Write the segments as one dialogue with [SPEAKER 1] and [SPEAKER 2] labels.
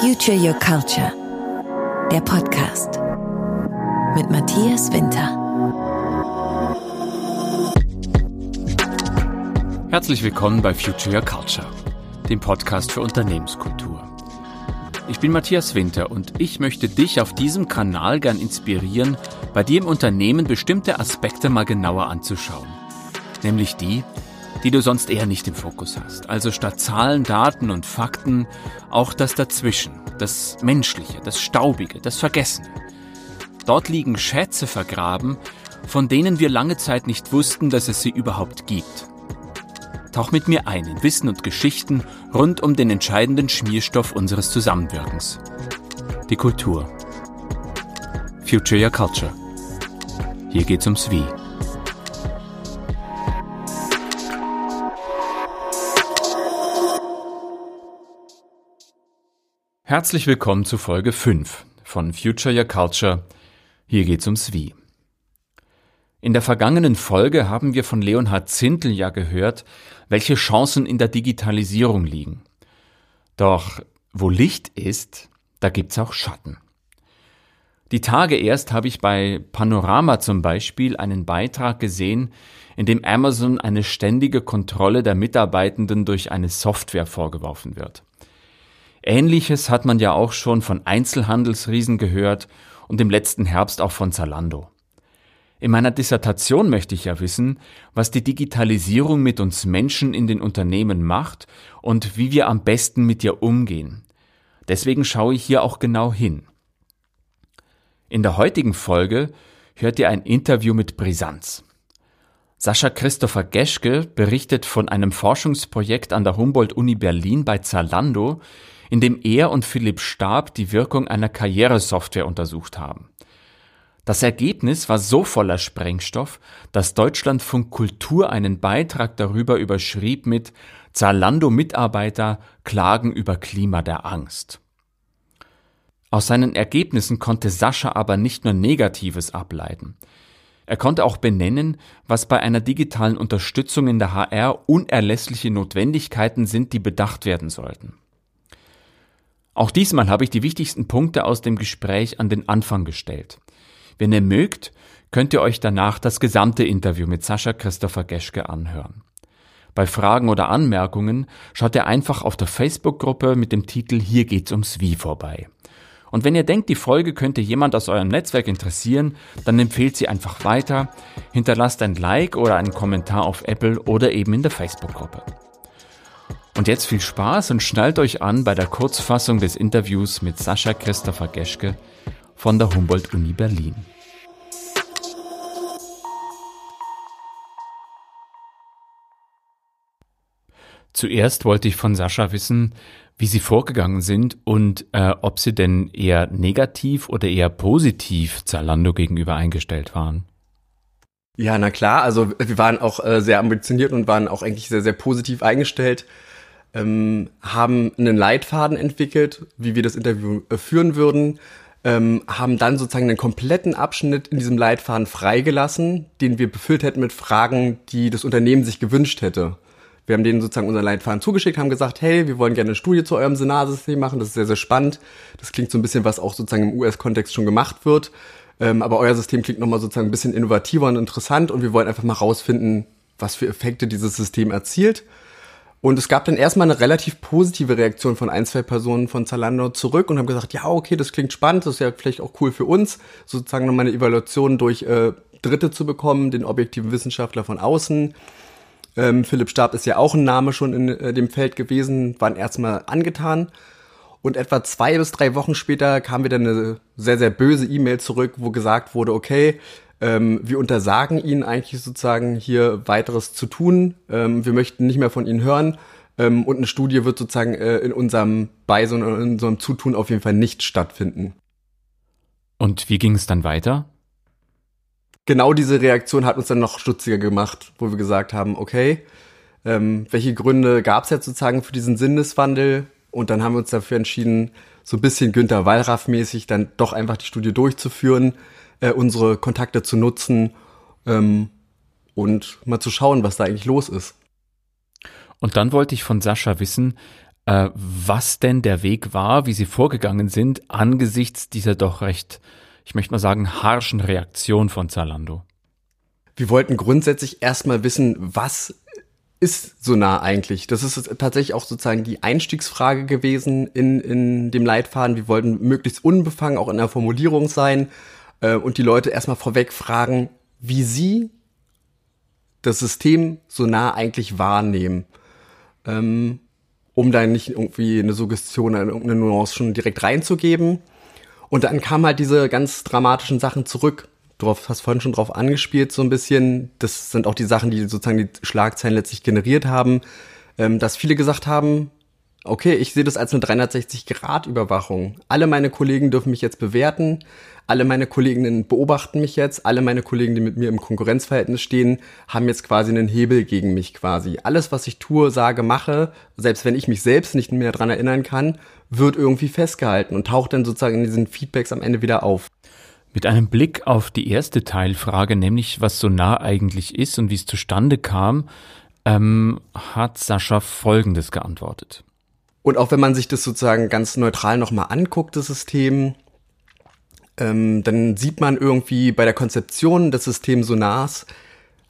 [SPEAKER 1] Future Your Culture, der Podcast mit Matthias Winter.
[SPEAKER 2] Herzlich willkommen bei Future Your Culture, dem Podcast für Unternehmenskultur. Ich bin Matthias Winter und ich möchte dich auf diesem Kanal gern inspirieren, bei dir im Unternehmen bestimmte Aspekte mal genauer anzuschauen. Nämlich die, die du sonst eher nicht im Fokus hast. Also statt Zahlen, Daten und Fakten auch das Dazwischen, das Menschliche, das Staubige, das Vergessene. Dort liegen Schätze vergraben, von denen wir lange Zeit nicht wussten, dass es sie überhaupt gibt. Tauch mit mir ein in Wissen und Geschichten rund um den entscheidenden Schmierstoff unseres Zusammenwirkens. Die Kultur. Future Your Culture. Hier geht's ums Wie. Herzlich willkommen zu Folge 5 von Future Your Culture. Hier geht's ums Wie. In der vergangenen Folge haben wir von Leonhard Zintel ja gehört, welche Chancen in der Digitalisierung liegen. Doch wo Licht ist, da gibt's auch Schatten. Die Tage erst habe ich bei Panorama zum Beispiel einen Beitrag gesehen, in dem Amazon eine ständige Kontrolle der Mitarbeitenden durch eine Software vorgeworfen wird. Ähnliches hat man ja auch schon von Einzelhandelsriesen gehört und im letzten Herbst auch von Zalando. In meiner Dissertation möchte ich ja wissen, was die Digitalisierung mit uns Menschen in den Unternehmen macht und wie wir am besten mit ihr umgehen. Deswegen schaue ich hier auch genau hin. In der heutigen Folge hört ihr ein Interview mit Brisanz. Sascha Christopher Geschke berichtet von einem Forschungsprojekt an der Humboldt-Uni Berlin bei Zalando, in dem er und Philipp Stab die Wirkung einer Karrieresoftware untersucht haben. Das Ergebnis war so voller Sprengstoff, dass Deutschlandfunk Kultur einen Beitrag darüber überschrieb mit Zalando-Mitarbeiter klagen über Klima der Angst. Aus seinen Ergebnissen konnte Sascha aber nicht nur Negatives ableiten. Er konnte auch benennen, was bei einer digitalen Unterstützung in der HR unerlässliche Notwendigkeiten sind, die bedacht werden sollten. Auch diesmal habe ich die wichtigsten Punkte aus dem Gespräch an den Anfang gestellt. Wenn ihr mögt, könnt ihr euch danach das gesamte Interview mit Sascha Christopher Geschke anhören. Bei Fragen oder Anmerkungen schaut ihr einfach auf der Facebook-Gruppe mit dem Titel Hier geht's ums Wie vorbei. Und wenn ihr denkt, die Folge könnte jemand aus eurem Netzwerk interessieren, dann empfehlt sie einfach weiter, hinterlasst ein Like oder einen Kommentar auf Apple oder eben in der Facebook-Gruppe. Und jetzt viel Spaß und schnallt euch an bei der Kurzfassung des Interviews mit Sascha Christopher Geschke von der Humboldt-Uni Berlin. Zuerst wollte ich von Sascha wissen, wie Sie vorgegangen sind und äh, ob Sie denn eher negativ oder eher positiv Zalando gegenüber eingestellt waren.
[SPEAKER 3] Ja, na klar, also wir waren auch äh, sehr ambitioniert und waren auch eigentlich sehr, sehr positiv eingestellt ähm, haben einen Leitfaden entwickelt, wie wir das Interview äh, führen würden, ähm, haben dann sozusagen einen kompletten Abschnitt in diesem Leitfaden freigelassen, den wir befüllt hätten mit Fragen, die das Unternehmen sich gewünscht hätte. Wir haben denen sozusagen unseren Leitfaden zugeschickt, haben gesagt, hey, wir wollen gerne eine Studie zu eurem Senarsystem machen, das ist sehr, sehr spannend. Das klingt so ein bisschen, was auch sozusagen im US-Kontext schon gemacht wird. Ähm, aber euer System klingt nochmal sozusagen ein bisschen innovativer und interessant und wir wollen einfach mal rausfinden, was für Effekte dieses System erzielt. Und es gab dann erstmal eine relativ positive Reaktion von ein, zwei Personen von Zalando zurück und haben gesagt, ja, okay, das klingt spannend, das ist ja vielleicht auch cool für uns, sozusagen nochmal eine Evaluation durch äh, Dritte zu bekommen, den objektiven Wissenschaftler von außen. Ähm, Philipp Stab ist ja auch ein Name schon in äh, dem Feld gewesen, waren erstmal angetan. Und etwa zwei bis drei Wochen später kam wieder eine sehr, sehr böse E-Mail zurück, wo gesagt wurde, okay, ähm, wir untersagen ihnen eigentlich sozusagen hier weiteres zu tun. Ähm, wir möchten nicht mehr von ihnen hören. Ähm, und eine Studie wird sozusagen äh, in unserem Beisen und in unserem Zutun auf jeden Fall nicht stattfinden.
[SPEAKER 2] Und wie ging es dann weiter?
[SPEAKER 3] Genau diese Reaktion hat uns dann noch stutziger gemacht, wo wir gesagt haben, okay, ähm, welche Gründe gab es jetzt sozusagen für diesen Sinneswandel? Und dann haben wir uns dafür entschieden, so ein bisschen Günther Wallraff-mäßig dann doch einfach die Studie durchzuführen äh, unsere Kontakte zu nutzen ähm, und mal zu schauen, was da eigentlich los ist.
[SPEAKER 2] Und dann wollte ich von Sascha wissen, äh, was denn der Weg war, wie sie vorgegangen sind, angesichts dieser doch recht, ich möchte mal sagen, harschen Reaktion von Zalando.
[SPEAKER 3] Wir wollten grundsätzlich erstmal wissen, was ist so nah eigentlich? Das ist tatsächlich auch sozusagen die Einstiegsfrage gewesen in, in dem Leitfaden. Wir wollten möglichst unbefangen auch in der Formulierung sein äh, und die Leute erstmal vorweg fragen, wie sie das System so nah eigentlich wahrnehmen. Ähm, um da nicht irgendwie eine Suggestion, irgendeine Nuance schon direkt reinzugeben. Und dann kamen halt diese ganz dramatischen Sachen zurück. Du hast vorhin schon drauf angespielt, so ein bisschen. Das sind auch die Sachen, die sozusagen die Schlagzeilen letztlich generiert haben, ähm, dass viele gesagt haben, okay, ich sehe das als eine 360-Grad-Überwachung. Alle meine Kollegen dürfen mich jetzt bewerten alle meine Kolleginnen beobachten mich jetzt, alle meine Kollegen, die mit mir im Konkurrenzverhältnis stehen, haben jetzt quasi einen Hebel gegen mich quasi. Alles, was ich tue, sage, mache, selbst wenn ich mich selbst nicht mehr dran erinnern kann, wird irgendwie festgehalten und taucht dann sozusagen in diesen Feedbacks am Ende wieder auf.
[SPEAKER 2] Mit einem Blick auf die erste Teilfrage, nämlich was so nah eigentlich ist und wie es zustande kam, ähm, hat Sascha Folgendes geantwortet.
[SPEAKER 3] Und auch wenn man sich das sozusagen ganz neutral nochmal anguckt, das System, ähm, dann sieht man irgendwie bei der Konzeption des Systems Sonars,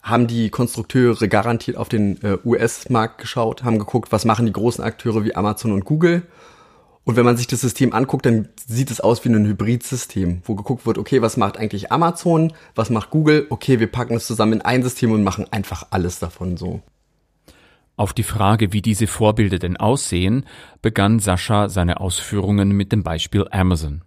[SPEAKER 3] haben die Konstrukteure garantiert auf den äh, US-Markt geschaut, haben geguckt, was machen die großen Akteure wie Amazon und Google. Und wenn man sich das System anguckt, dann sieht es aus wie ein Hybridsystem, wo geguckt wird, okay, was macht eigentlich Amazon, was macht Google, okay, wir packen es zusammen in ein System und machen einfach alles davon so.
[SPEAKER 2] Auf die Frage, wie diese Vorbilder denn aussehen, begann Sascha seine Ausführungen mit dem Beispiel Amazon.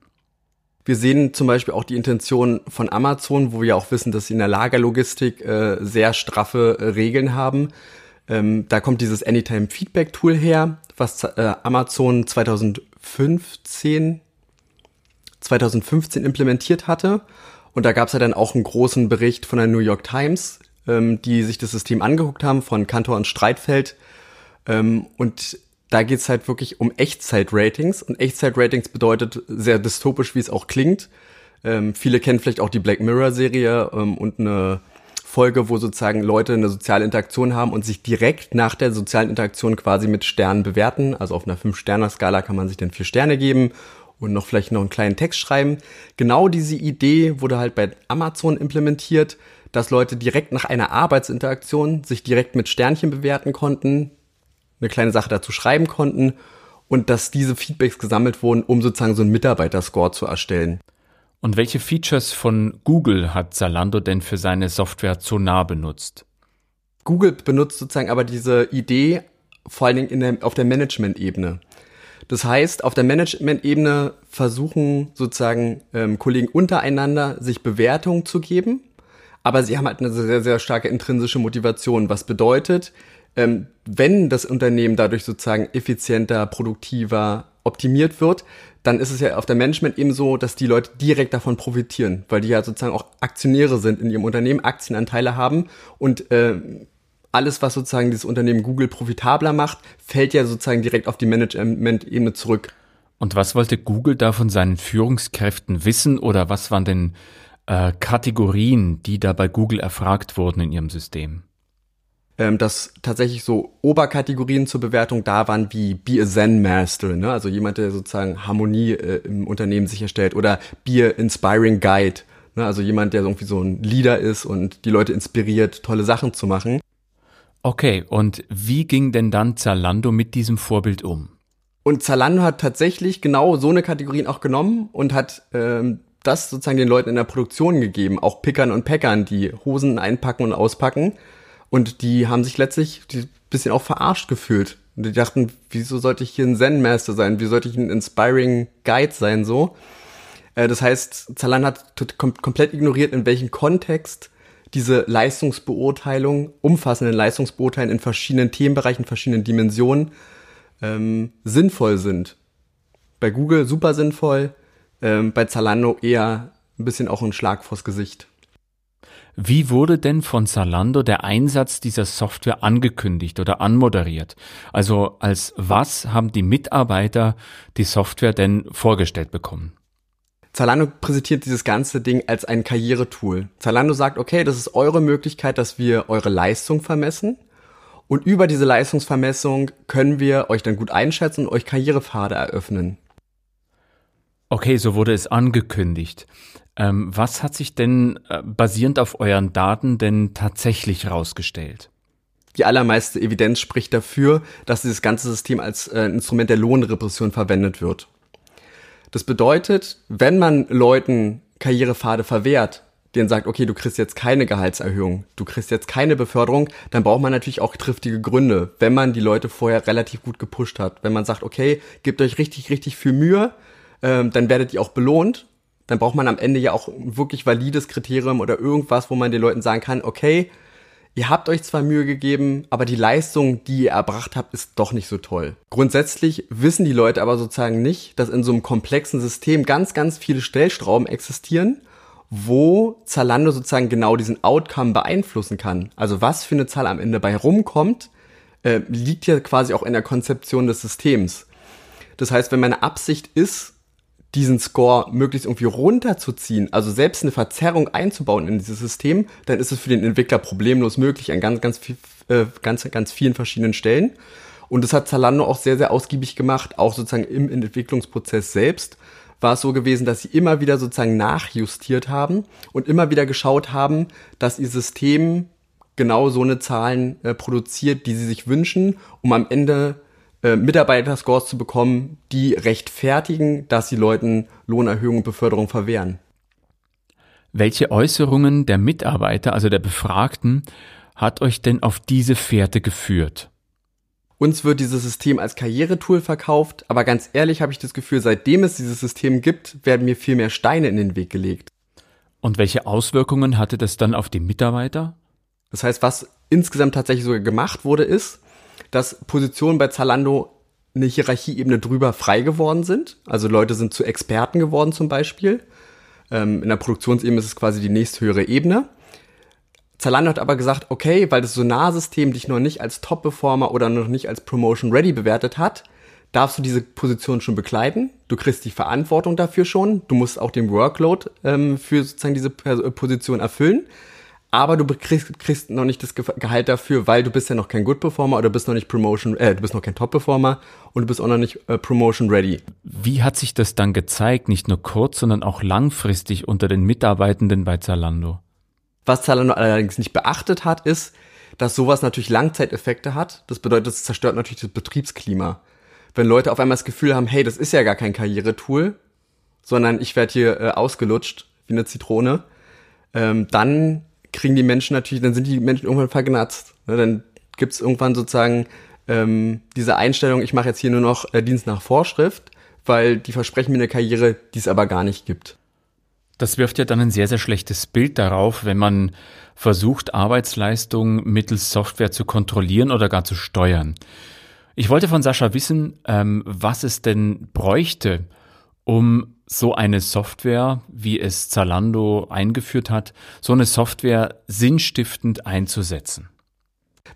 [SPEAKER 3] Wir sehen zum Beispiel auch die Intention von Amazon, wo wir auch wissen, dass sie in der Lagerlogistik äh, sehr straffe äh, Regeln haben. Ähm, da kommt dieses Anytime Feedback Tool her, was äh, Amazon 2015, 2015 implementiert hatte. Und da gab es ja dann auch einen großen Bericht von der New York Times, ähm, die sich das System angeguckt haben, von Kantor und Streitfeld. Ähm, und da geht's halt wirklich um Echtzeit-Ratings. Und Echtzeit-Ratings bedeutet sehr dystopisch, wie es auch klingt. Ähm, viele kennen vielleicht auch die Black Mirror-Serie ähm, und eine Folge, wo sozusagen Leute eine soziale Interaktion haben und sich direkt nach der sozialen Interaktion quasi mit Sternen bewerten. Also auf einer Fünf-Sterner-Skala kann man sich dann vier Sterne geben und noch vielleicht noch einen kleinen Text schreiben. Genau diese Idee wurde halt bei Amazon implementiert, dass Leute direkt nach einer Arbeitsinteraktion sich direkt mit Sternchen bewerten konnten, eine kleine Sache dazu schreiben konnten und dass diese Feedbacks gesammelt wurden, um sozusagen so einen Mitarbeiterscore zu erstellen.
[SPEAKER 2] Und welche Features von Google hat Zalando denn für seine Software Sonar benutzt?
[SPEAKER 3] Google benutzt sozusagen aber diese Idee vor allen Dingen der, auf der Management-Ebene. Das heißt, auf der Management-Ebene versuchen sozusagen ähm, Kollegen untereinander sich Bewertungen zu geben, aber sie haben halt eine sehr, sehr starke intrinsische Motivation, was bedeutet, ähm, wenn das Unternehmen dadurch sozusagen effizienter, produktiver, optimiert wird, dann ist es ja auf der Management eben so, dass die Leute direkt davon profitieren, weil die ja sozusagen auch Aktionäre sind in ihrem Unternehmen, Aktienanteile haben und äh, alles, was sozusagen dieses Unternehmen Google profitabler macht, fällt ja sozusagen direkt auf die Management-Ebene zurück.
[SPEAKER 2] Und was wollte Google da von seinen Führungskräften wissen oder was waren denn äh, Kategorien, die da bei Google erfragt wurden in ihrem System?
[SPEAKER 3] Ähm, dass tatsächlich so Oberkategorien zur Bewertung da waren wie Be a Zen Master, ne? also jemand, der sozusagen Harmonie äh, im Unternehmen sicherstellt oder Be a Inspiring Guide, ne? also jemand, der irgendwie so ein Leader ist und die Leute inspiriert, tolle Sachen zu machen.
[SPEAKER 2] Okay, und wie ging denn dann Zalando mit diesem Vorbild um?
[SPEAKER 3] Und Zalando hat tatsächlich genau so eine Kategorien auch genommen und hat ähm, das sozusagen den Leuten in der Produktion gegeben, auch Pickern und Packern, die Hosen einpacken und auspacken. Und die haben sich letztlich ein bisschen auch verarscht gefühlt. Und die dachten, wieso sollte ich hier ein Zen-Master sein? Wie sollte ich ein Inspiring Guide sein, so? Äh, das heißt, Zalan hat kom komplett ignoriert, in welchem Kontext diese Leistungsbeurteilung, umfassenden Leistungsbeurteilungen in verschiedenen Themenbereichen, verschiedenen Dimensionen ähm, sinnvoll sind. Bei Google super sinnvoll, ähm, bei Zalando eher ein bisschen auch ein Schlag vors Gesicht.
[SPEAKER 2] Wie wurde denn von Zalando der Einsatz dieser Software angekündigt oder anmoderiert? Also als was haben die Mitarbeiter die Software denn vorgestellt bekommen?
[SPEAKER 3] Zalando präsentiert dieses ganze Ding als ein Karrieretool. Zalando sagt, okay, das ist eure Möglichkeit, dass wir eure Leistung vermessen. Und über diese Leistungsvermessung können wir euch dann gut einschätzen und euch Karrierepfade eröffnen.
[SPEAKER 2] Okay, so wurde es angekündigt. Ähm, was hat sich denn äh, basierend auf euren Daten denn tatsächlich herausgestellt?
[SPEAKER 3] Die allermeiste Evidenz spricht dafür, dass dieses ganze System als äh, Instrument der Lohnrepression verwendet wird. Das bedeutet, wenn man Leuten Karrierepfade verwehrt, denen sagt, okay, du kriegst jetzt keine Gehaltserhöhung, du kriegst jetzt keine Beförderung, dann braucht man natürlich auch triftige Gründe, wenn man die Leute vorher relativ gut gepusht hat. Wenn man sagt, okay, gebt euch richtig, richtig viel Mühe, ähm, dann werdet ihr auch belohnt. Dann braucht man am Ende ja auch ein wirklich valides Kriterium oder irgendwas, wo man den Leuten sagen kann, okay, ihr habt euch zwar Mühe gegeben, aber die Leistung, die ihr erbracht habt, ist doch nicht so toll. Grundsätzlich wissen die Leute aber sozusagen nicht, dass in so einem komplexen System ganz, ganz viele Stellstrauben existieren, wo Zalando sozusagen genau diesen Outcome beeinflussen kann. Also was für eine Zahl am Ende bei rumkommt, äh, liegt ja quasi auch in der Konzeption des Systems. Das heißt, wenn meine Absicht ist, diesen Score möglichst irgendwie runterzuziehen, also selbst eine Verzerrung einzubauen in dieses System, dann ist es für den Entwickler problemlos möglich an ganz, ganz, viel, äh, ganz, ganz vielen verschiedenen Stellen. Und das hat Zalando auch sehr, sehr ausgiebig gemacht, auch sozusagen im Entwicklungsprozess selbst war es so gewesen, dass sie immer wieder sozusagen nachjustiert haben und immer wieder geschaut haben, dass ihr System genau so eine Zahlen äh, produziert, die sie sich wünschen, um am Ende äh, Mitarbeiterscores zu bekommen, die rechtfertigen, dass sie Leuten Lohnerhöhung und Beförderung verwehren.
[SPEAKER 2] Welche Äußerungen der Mitarbeiter, also der Befragten, hat euch denn auf diese Fährte geführt?
[SPEAKER 3] Uns wird dieses System als Karrieretool verkauft, aber ganz ehrlich habe ich das Gefühl, seitdem es dieses System gibt, werden mir viel mehr Steine in den Weg gelegt.
[SPEAKER 2] Und welche Auswirkungen hatte das dann auf die Mitarbeiter?
[SPEAKER 3] Das heißt, was insgesamt tatsächlich sogar gemacht wurde, ist, dass Positionen bei Zalando eine Hierarchieebene drüber frei geworden sind. Also Leute sind zu Experten geworden zum Beispiel. Ähm, in der Produktionsebene ist es quasi die nächsthöhere Ebene. Zalando hat aber gesagt, okay, weil das Sonarsystem dich noch nicht als Top-Performer oder noch nicht als Promotion Ready bewertet hat, darfst du diese Position schon bekleiden. Du kriegst die Verantwortung dafür schon. Du musst auch den Workload ähm, für sozusagen diese Position erfüllen aber du kriegst, kriegst noch nicht das Gehalt dafür, weil du bist ja noch kein Good Performer oder du bist noch nicht Promotion, äh, du bist noch kein Top Performer und du bist auch noch nicht äh, Promotion ready.
[SPEAKER 2] Wie hat sich das dann gezeigt, nicht nur kurz, sondern auch langfristig unter den Mitarbeitenden bei Zalando?
[SPEAKER 3] Was Zalando allerdings nicht beachtet hat, ist, dass sowas natürlich Langzeiteffekte hat. Das bedeutet, es zerstört natürlich das Betriebsklima. Wenn Leute auf einmal das Gefühl haben, hey, das ist ja gar kein Karrieretool, sondern ich werde hier äh, ausgelutscht wie eine Zitrone, ähm, dann kriegen die Menschen natürlich, dann sind die Menschen irgendwann vergnatzt. Ne? Dann gibt's irgendwann sozusagen ähm, diese Einstellung, ich mache jetzt hier nur noch äh, Dienst nach Vorschrift, weil die versprechen mir eine Karriere, die es aber gar nicht gibt.
[SPEAKER 2] Das wirft ja dann ein sehr, sehr schlechtes Bild darauf, wenn man versucht, Arbeitsleistung mittels Software zu kontrollieren oder gar zu steuern. Ich wollte von Sascha wissen, ähm, was es denn bräuchte, um so eine Software, wie es Zalando eingeführt hat, so eine Software sinnstiftend einzusetzen?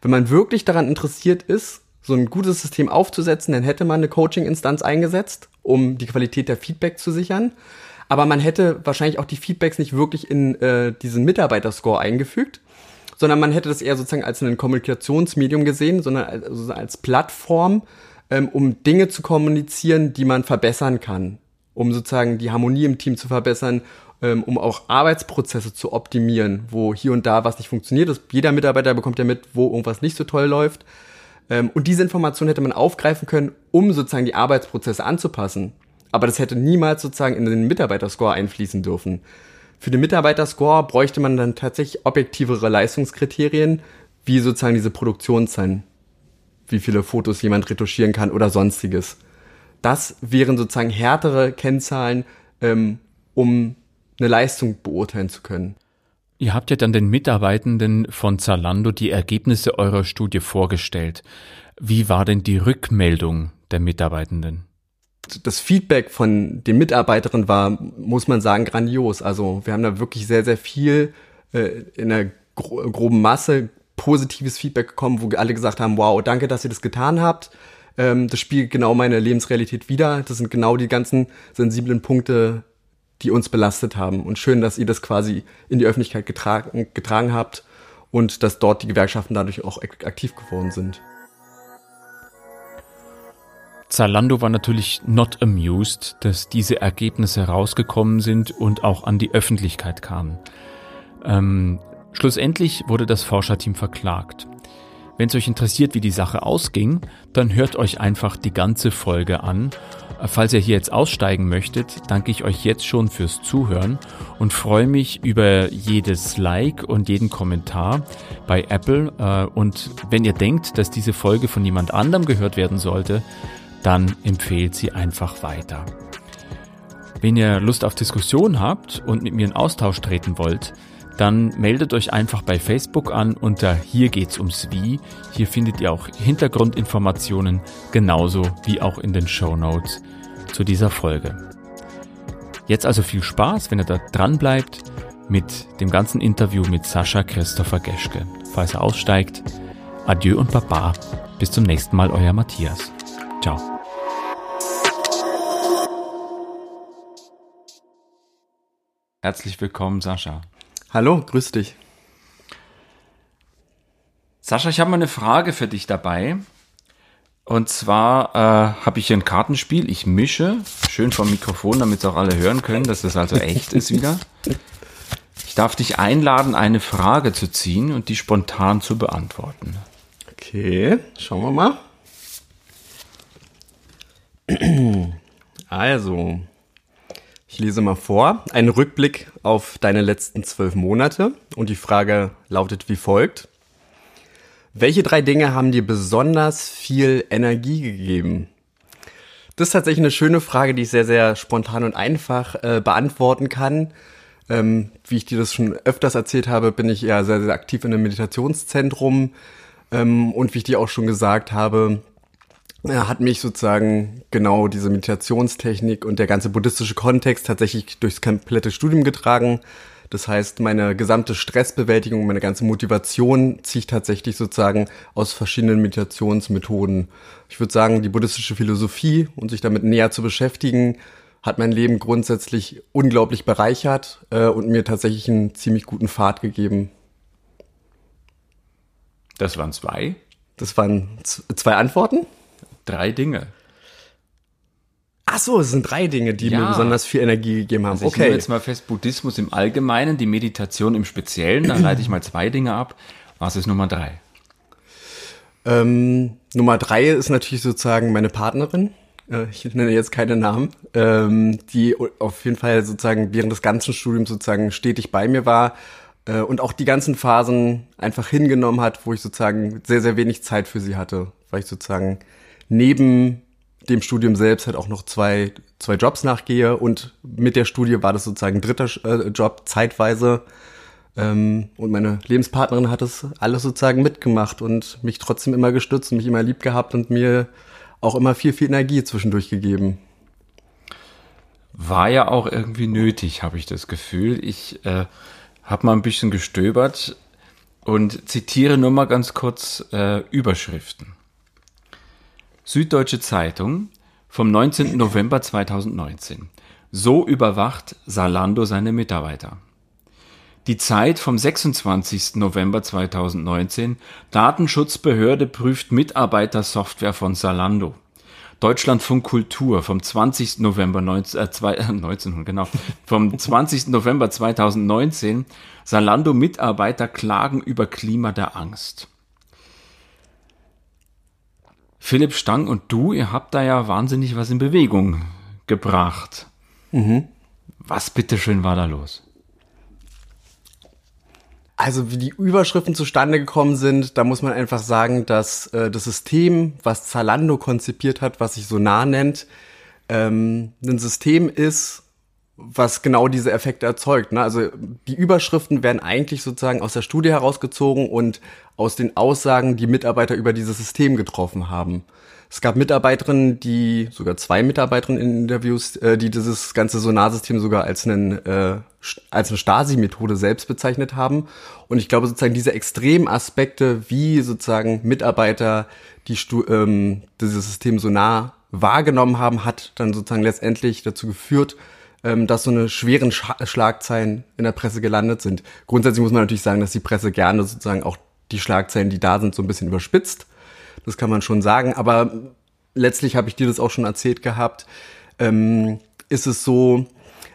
[SPEAKER 3] Wenn man wirklich daran interessiert ist, so ein gutes System aufzusetzen, dann hätte man eine Coaching-Instanz eingesetzt, um die Qualität der Feedback zu sichern. Aber man hätte wahrscheinlich auch die Feedbacks nicht wirklich in äh, diesen Mitarbeiterscore eingefügt, sondern man hätte das eher sozusagen als ein Kommunikationsmedium gesehen, sondern als, also als Plattform, ähm, um Dinge zu kommunizieren, die man verbessern kann um sozusagen die Harmonie im Team zu verbessern, ähm, um auch Arbeitsprozesse zu optimieren, wo hier und da was nicht funktioniert. Das, jeder Mitarbeiter bekommt ja mit, wo irgendwas nicht so toll läuft. Ähm, und diese Information hätte man aufgreifen können, um sozusagen die Arbeitsprozesse anzupassen. Aber das hätte niemals sozusagen in den Mitarbeiterscore einfließen dürfen. Für den Mitarbeiterscore bräuchte man dann tatsächlich objektivere Leistungskriterien, wie sozusagen diese Produktionszahlen, wie viele Fotos jemand retuschieren kann oder sonstiges. Das wären sozusagen härtere Kennzahlen, ähm, um eine Leistung beurteilen zu können.
[SPEAKER 2] Ihr habt ja dann den Mitarbeitenden von Zalando die Ergebnisse eurer Studie vorgestellt. Wie war denn die Rückmeldung der Mitarbeitenden?
[SPEAKER 3] Das Feedback von den Mitarbeiterinnen war, muss man sagen, grandios. Also wir haben da wirklich sehr, sehr viel äh, in der gro groben Masse positives Feedback bekommen, wo alle gesagt haben, wow, danke, dass ihr das getan habt. Ähm, das spiegelt genau meine Lebensrealität wider. Das sind genau die ganzen sensiblen Punkte, die uns belastet haben. Und schön, dass ihr das quasi in die Öffentlichkeit getragen, getragen habt und dass dort die Gewerkschaften dadurch auch aktiv geworden sind.
[SPEAKER 2] Zalando war natürlich not amused, dass diese Ergebnisse rausgekommen sind und auch an die Öffentlichkeit kamen. Ähm, schlussendlich wurde das Forscherteam verklagt. Wenn es euch interessiert, wie die Sache ausging, dann hört euch einfach die ganze Folge an. Falls ihr hier jetzt aussteigen möchtet, danke ich euch jetzt schon fürs Zuhören und freue mich über jedes Like und jeden Kommentar bei Apple. Äh, und wenn ihr denkt, dass diese Folge von jemand anderem gehört werden sollte, dann empfehlt sie einfach weiter. Wenn ihr Lust auf Diskussion habt und mit mir in Austausch treten wollt, dann meldet euch einfach bei Facebook an unter Hier geht's ums Wie. Hier findet ihr auch Hintergrundinformationen, genauso wie auch in den Show Notes zu dieser Folge. Jetzt also viel Spaß, wenn ihr da dran bleibt, mit dem ganzen Interview mit Sascha Christopher Geschke. Falls er aussteigt, Adieu und Baba. Bis zum nächsten Mal, euer Matthias. Ciao. Herzlich willkommen, Sascha.
[SPEAKER 3] Hallo, grüß dich.
[SPEAKER 2] Sascha, ich habe mal eine Frage für dich dabei. Und zwar äh, habe ich hier ein Kartenspiel. Ich mische schön vom Mikrofon, damit es auch alle hören können, dass das also echt ist wieder. Ich darf dich einladen, eine Frage zu ziehen und die spontan zu beantworten.
[SPEAKER 3] Okay, schauen wir mal. Also, ich lese mal vor. Ein Rückblick auf deine letzten zwölf Monate. Und die Frage lautet wie folgt. Welche drei Dinge haben dir besonders viel Energie gegeben? Das ist tatsächlich eine schöne Frage, die ich sehr, sehr spontan und einfach äh, beantworten kann. Ähm, wie ich dir das schon öfters erzählt habe, bin ich ja sehr, sehr aktiv in einem Meditationszentrum. Ähm, und wie ich dir auch schon gesagt habe, er hat mich sozusagen genau diese Meditationstechnik und der ganze buddhistische Kontext tatsächlich durchs komplette Studium getragen. Das heißt, meine gesamte Stressbewältigung, meine ganze Motivation ziehe ich tatsächlich sozusagen aus verschiedenen Meditationsmethoden. Ich würde sagen, die buddhistische Philosophie und sich damit näher zu beschäftigen, hat mein Leben grundsätzlich unglaublich bereichert äh, und mir tatsächlich einen ziemlich guten Pfad gegeben.
[SPEAKER 2] Das waren zwei?
[SPEAKER 3] Das waren zwei Antworten?
[SPEAKER 2] Drei Dinge.
[SPEAKER 3] Ach so, es sind drei Dinge, die ja. mir besonders viel Energie gegeben haben.
[SPEAKER 2] Also ich okay. nehme jetzt mal fest, Buddhismus im Allgemeinen, die Meditation im Speziellen, dann leite ich mal zwei Dinge ab. Was ist Nummer drei?
[SPEAKER 3] Ähm, Nummer drei ist natürlich sozusagen meine Partnerin. Äh, ich nenne jetzt keine Namen, ähm, die auf jeden Fall sozusagen während des ganzen Studiums sozusagen stetig bei mir war äh, und auch die ganzen Phasen einfach hingenommen hat, wo ich sozusagen sehr, sehr wenig Zeit für sie hatte, weil ich sozusagen neben dem Studium selbst halt auch noch zwei, zwei Jobs nachgehe und mit der Studie war das sozusagen ein dritter äh, Job zeitweise. Ähm, und meine Lebenspartnerin hat das alles sozusagen mitgemacht und mich trotzdem immer gestützt und mich immer lieb gehabt und mir auch immer viel, viel Energie zwischendurch gegeben.
[SPEAKER 2] War ja auch irgendwie nötig, habe ich das Gefühl. Ich äh, habe mal ein bisschen gestöbert und zitiere nur mal ganz kurz äh, Überschriften. Süddeutsche Zeitung vom 19. November 2019. So überwacht Salando seine Mitarbeiter. Die Zeit vom 26. November 2019. Datenschutzbehörde prüft Mitarbeitersoftware von Salando. Deutschlandfunk Kultur vom 20. November 19, äh, zwei, äh, 19, genau, vom 20. November 2019. Salando Mitarbeiter klagen über Klima der Angst. Philipp Stang und du, ihr habt da ja wahnsinnig was in Bewegung gebracht. Mhm. Was bitteschön war da los?
[SPEAKER 3] Also wie die Überschriften zustande gekommen sind, da muss man einfach sagen, dass äh, das System, was Zalando konzipiert hat, was sich so nah nennt, ähm, ein System ist, was genau diese Effekte erzeugt. Ne? Also die Überschriften werden eigentlich sozusagen aus der Studie herausgezogen und aus den Aussagen, die Mitarbeiter über dieses System getroffen haben. Es gab Mitarbeiterinnen, die, sogar zwei Mitarbeiterinnen in Interviews, äh, die dieses ganze Sonarsystem sogar als, einen, äh, als eine Stasi-Methode selbst bezeichnet haben. Und ich glaube sozusagen diese extremen Aspekte, wie sozusagen Mitarbeiter die Stu ähm, dieses System Sonar wahrgenommen haben, hat dann sozusagen letztendlich dazu geführt, ähm, dass so eine schweren Sch Schlagzeilen in der Presse gelandet sind. Grundsätzlich muss man natürlich sagen, dass die Presse gerne sozusagen auch die Schlagzeilen, die da sind, so ein bisschen überspitzt. Das kann man schon sagen. Aber letztlich habe ich dir das auch schon erzählt gehabt. Ähm, ist es so,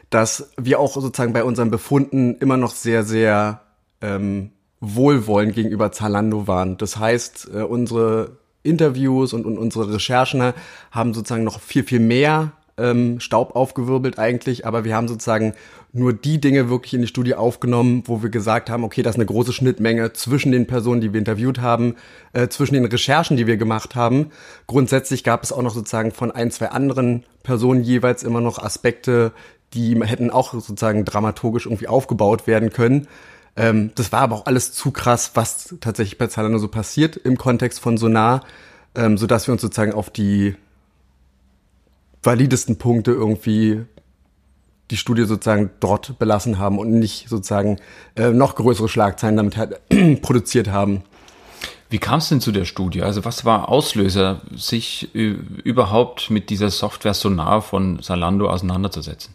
[SPEAKER 3] dass wir auch sozusagen bei unseren Befunden immer noch sehr, sehr ähm, wohlwollend gegenüber Zalando waren. Das heißt, äh, unsere Interviews und, und unsere Recherchen haben sozusagen noch viel, viel mehr ähm, Staub aufgewirbelt eigentlich, aber wir haben sozusagen nur die Dinge wirklich in die Studie aufgenommen, wo wir gesagt haben, okay, das ist eine große Schnittmenge zwischen den Personen, die wir interviewt haben, äh, zwischen den Recherchen, die wir gemacht haben. Grundsätzlich gab es auch noch sozusagen von ein, zwei anderen Personen jeweils immer noch Aspekte, die hätten auch sozusagen dramaturgisch irgendwie aufgebaut werden können. Ähm, das war aber auch alles zu krass, was tatsächlich bei Zalando so passiert im Kontext von Sonar, ähm, so dass wir uns sozusagen auf die validesten Punkte irgendwie die Studie sozusagen dort belassen haben und nicht sozusagen äh, noch größere Schlagzeilen damit halt produziert haben.
[SPEAKER 2] Wie kam es denn zu der Studie? Also was war Auslöser, sich überhaupt mit dieser Software Sonar von Salando auseinanderzusetzen?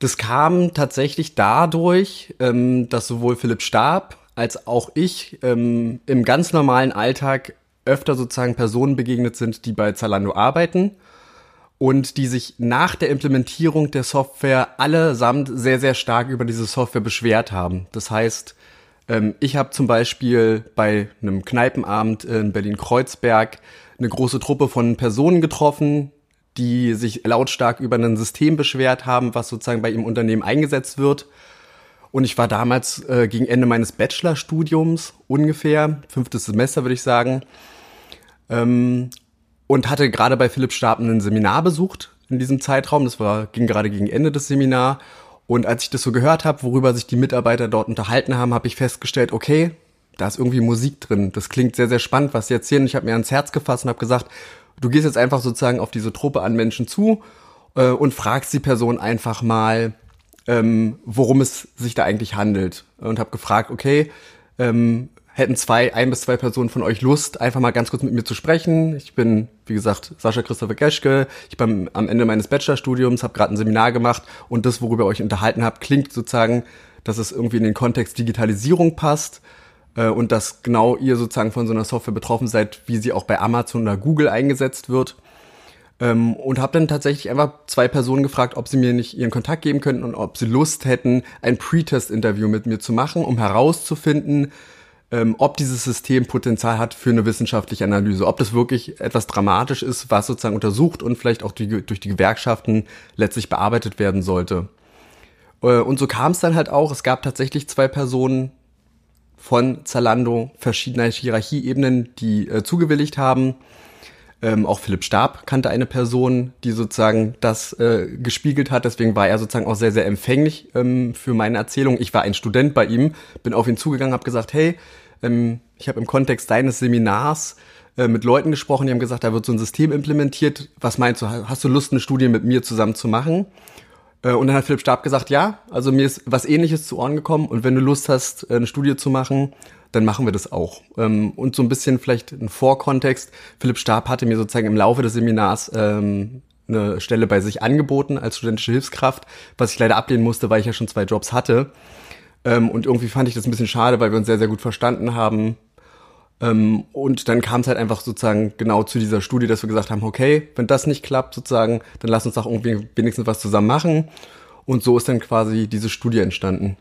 [SPEAKER 3] Das kam tatsächlich dadurch, ähm, dass sowohl Philipp Stab als auch ich ähm, im ganz normalen Alltag öfter sozusagen Personen begegnet sind, die bei Zalando arbeiten und die sich nach der Implementierung der Software allesamt sehr, sehr stark über diese Software beschwert haben. Das heißt, ähm, ich habe zum Beispiel bei einem Kneipenabend in Berlin-Kreuzberg eine große Truppe von Personen getroffen, die sich lautstark über ein System beschwert haben, was sozusagen bei ihrem Unternehmen eingesetzt wird. Und ich war damals äh, gegen Ende meines Bachelorstudiums ungefähr, fünftes Semester würde ich sagen, ähm, und hatte gerade bei Philipp Stab ein Seminar besucht in diesem Zeitraum. Das war, ging gerade gegen Ende des Seminar. Und als ich das so gehört habe, worüber sich die Mitarbeiter dort unterhalten haben, habe ich festgestellt, okay, da ist irgendwie Musik drin. Das klingt sehr, sehr spannend, was sie erzählen. Ich habe mir ans Herz gefasst und habe gesagt, du gehst jetzt einfach sozusagen auf diese Truppe an Menschen zu äh, und fragst die Person einfach mal, ähm, worum es sich da eigentlich handelt. Und habe gefragt, okay, ähm, hätten zwei, ein bis zwei Personen von euch Lust, einfach mal ganz kurz mit mir zu sprechen. Ich bin, wie gesagt, Sascha Christopher Geschke. Ich bin am Ende meines Bachelorstudiums, habe gerade ein Seminar gemacht und das, worüber ihr euch unterhalten habt, klingt sozusagen, dass es irgendwie in den Kontext Digitalisierung passt äh, und dass genau ihr sozusagen von so einer Software betroffen seid, wie sie auch bei Amazon oder Google eingesetzt wird. Ähm, und habe dann tatsächlich einfach zwei Personen gefragt, ob sie mir nicht ihren Kontakt geben könnten und ob sie Lust hätten, ein Pre-Test-Interview mit mir zu machen, um herauszufinden, ähm, ob dieses System Potenzial hat für eine wissenschaftliche Analyse, ob das wirklich etwas dramatisch ist, was sozusagen untersucht und vielleicht auch die, durch die Gewerkschaften letztlich bearbeitet werden sollte. Äh, und so kam es dann halt auch, es gab tatsächlich zwei Personen von Zalando verschiedener Hierarchieebenen, die äh, zugewilligt haben. Ähm, auch Philipp Stab kannte eine Person, die sozusagen das äh, gespiegelt hat. Deswegen war er sozusagen auch sehr, sehr empfänglich ähm, für meine Erzählung. Ich war ein Student bei ihm, bin auf ihn zugegangen, habe gesagt, hey, ähm, ich habe im Kontext deines Seminars äh, mit Leuten gesprochen, die haben gesagt, da wird so ein System implementiert. Was meinst du, hast du Lust, eine Studie mit mir zusammen zu machen? Äh, und dann hat Philipp Stab gesagt, ja, also mir ist was ähnliches zu Ohren gekommen und wenn du Lust hast, eine Studie zu machen, dann machen wir das auch. Ähm, und so ein bisschen vielleicht ein Vorkontext. Philipp Stab hatte mir sozusagen im Laufe des Seminars ähm, eine Stelle bei sich angeboten als studentische Hilfskraft, was ich leider ablehnen musste, weil ich ja schon zwei Jobs hatte. Ähm, und irgendwie fand ich das ein bisschen schade, weil wir uns sehr, sehr gut verstanden haben. Ähm, und dann kam es halt einfach sozusagen genau zu dieser Studie, dass wir gesagt haben, okay, wenn das nicht klappt sozusagen, dann lass uns doch irgendwie wenigstens was zusammen machen. Und so ist dann quasi diese Studie entstanden.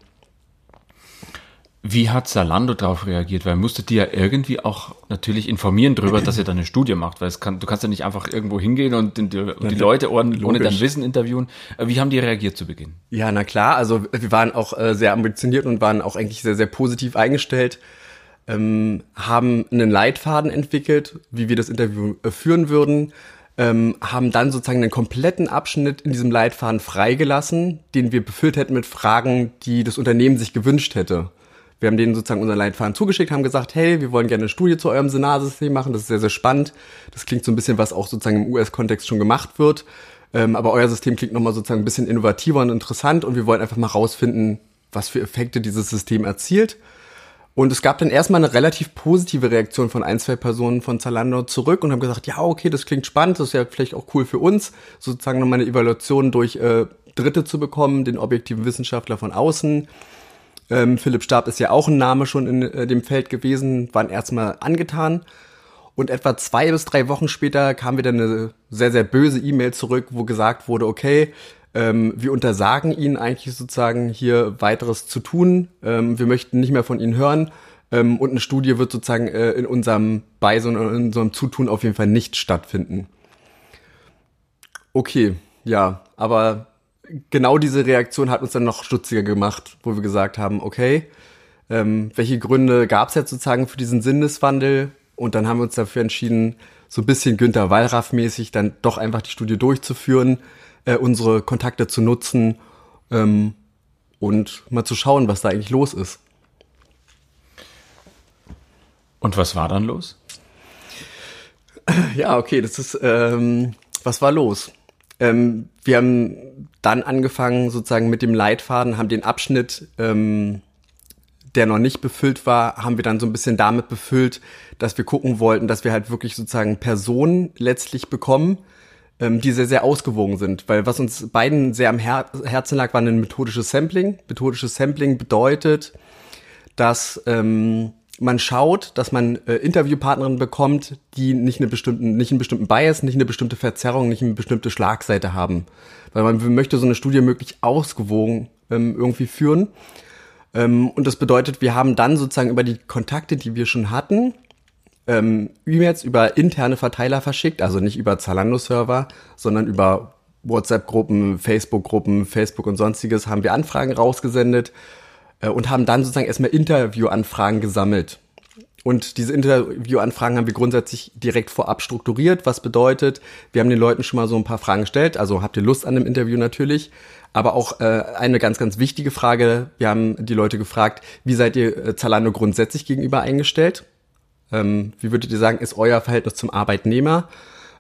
[SPEAKER 2] Wie hat Salando darauf reagiert? Weil musstet ihr ja irgendwie auch natürlich informieren darüber, dass ihr da eine Studie macht, weil es kann, du kannst ja nicht einfach irgendwo hingehen und die, und die Leute ohne, ohne dein Wissen interviewen. Äh, wie haben die reagiert zu Beginn?
[SPEAKER 3] Ja, na klar, also wir waren auch äh, sehr ambitioniert und waren auch eigentlich sehr, sehr positiv eingestellt, ähm, haben einen Leitfaden entwickelt, wie wir das Interview äh, führen würden, ähm, haben dann sozusagen einen kompletten Abschnitt in diesem Leitfaden freigelassen, den wir befüllt hätten mit Fragen, die das Unternehmen sich gewünscht hätte. Wir haben denen sozusagen unseren Leitfaden zugeschickt, haben gesagt, hey, wir wollen gerne eine Studie zu eurem Senarsystem machen, das ist sehr, sehr spannend. Das klingt so ein bisschen, was auch sozusagen im US-Kontext schon gemacht wird. Ähm, aber euer System klingt nochmal sozusagen ein bisschen innovativer und interessant und wir wollen einfach mal rausfinden, was für Effekte dieses System erzielt. Und es gab dann erstmal eine relativ positive Reaktion von ein, zwei Personen von Zalando zurück und haben gesagt, ja, okay, das klingt spannend, das ist ja vielleicht auch cool für uns, sozusagen nochmal eine Evaluation durch äh, Dritte zu bekommen, den objektiven Wissenschaftler von außen. Ähm, Philipp Stab ist ja auch ein Name schon in äh, dem Feld gewesen, waren erstmal angetan. Und etwa zwei bis drei Wochen später kam wieder eine sehr, sehr böse E-Mail zurück, wo gesagt wurde, okay, ähm, wir untersagen Ihnen eigentlich sozusagen hier weiteres zu tun. Ähm, wir möchten nicht mehr von Ihnen hören. Ähm, und eine Studie wird sozusagen äh, in unserem Beisein und in unserem Zutun auf jeden Fall nicht stattfinden. Okay, ja, aber genau diese Reaktion hat uns dann noch stutziger gemacht, wo wir gesagt haben, okay, ähm, welche Gründe gab es jetzt sozusagen für diesen Sinneswandel? Und dann haben wir uns dafür entschieden, so ein bisschen Günther Wallraff-mäßig dann doch einfach die Studie durchzuführen, äh, unsere Kontakte zu nutzen ähm, und mal zu schauen, was da eigentlich los ist.
[SPEAKER 2] Und was war dann los?
[SPEAKER 3] Ja, okay, das ist, ähm, was war los? Ähm, wir haben dann angefangen sozusagen mit dem Leitfaden, haben den Abschnitt, ähm, der noch nicht befüllt war, haben wir dann so ein bisschen damit befüllt, dass wir gucken wollten, dass wir halt wirklich sozusagen Personen letztlich bekommen, ähm, die sehr, sehr ausgewogen sind. Weil was uns beiden sehr am Her Herzen lag, war ein methodisches Sampling. Methodisches Sampling bedeutet, dass ähm, man schaut, dass man äh, Interviewpartnerinnen bekommt, die nicht eine bestimmten, nicht einen bestimmten Bias, nicht eine bestimmte Verzerrung, nicht eine bestimmte Schlagseite haben. Weil man möchte so eine Studie möglich ausgewogen ähm, irgendwie führen. Ähm, und das bedeutet, wir haben dann sozusagen über die Kontakte, die wir schon hatten, ähm, E-Mails über interne Verteiler verschickt, also nicht über Zalando-Server, sondern über WhatsApp-Gruppen, Facebook-Gruppen, Facebook und sonstiges, haben wir Anfragen rausgesendet äh, und haben dann sozusagen erstmal Interviewanfragen gesammelt. Und diese Interviewanfragen haben wir grundsätzlich direkt vorab strukturiert, was bedeutet, wir haben den Leuten schon mal so ein paar Fragen gestellt, also habt ihr Lust an dem Interview natürlich, aber auch äh, eine ganz, ganz wichtige Frage, wir haben die Leute gefragt, wie seid ihr äh, Zalando grundsätzlich gegenüber eingestellt? Ähm, wie würdet ihr sagen, ist euer Verhältnis zum Arbeitnehmer?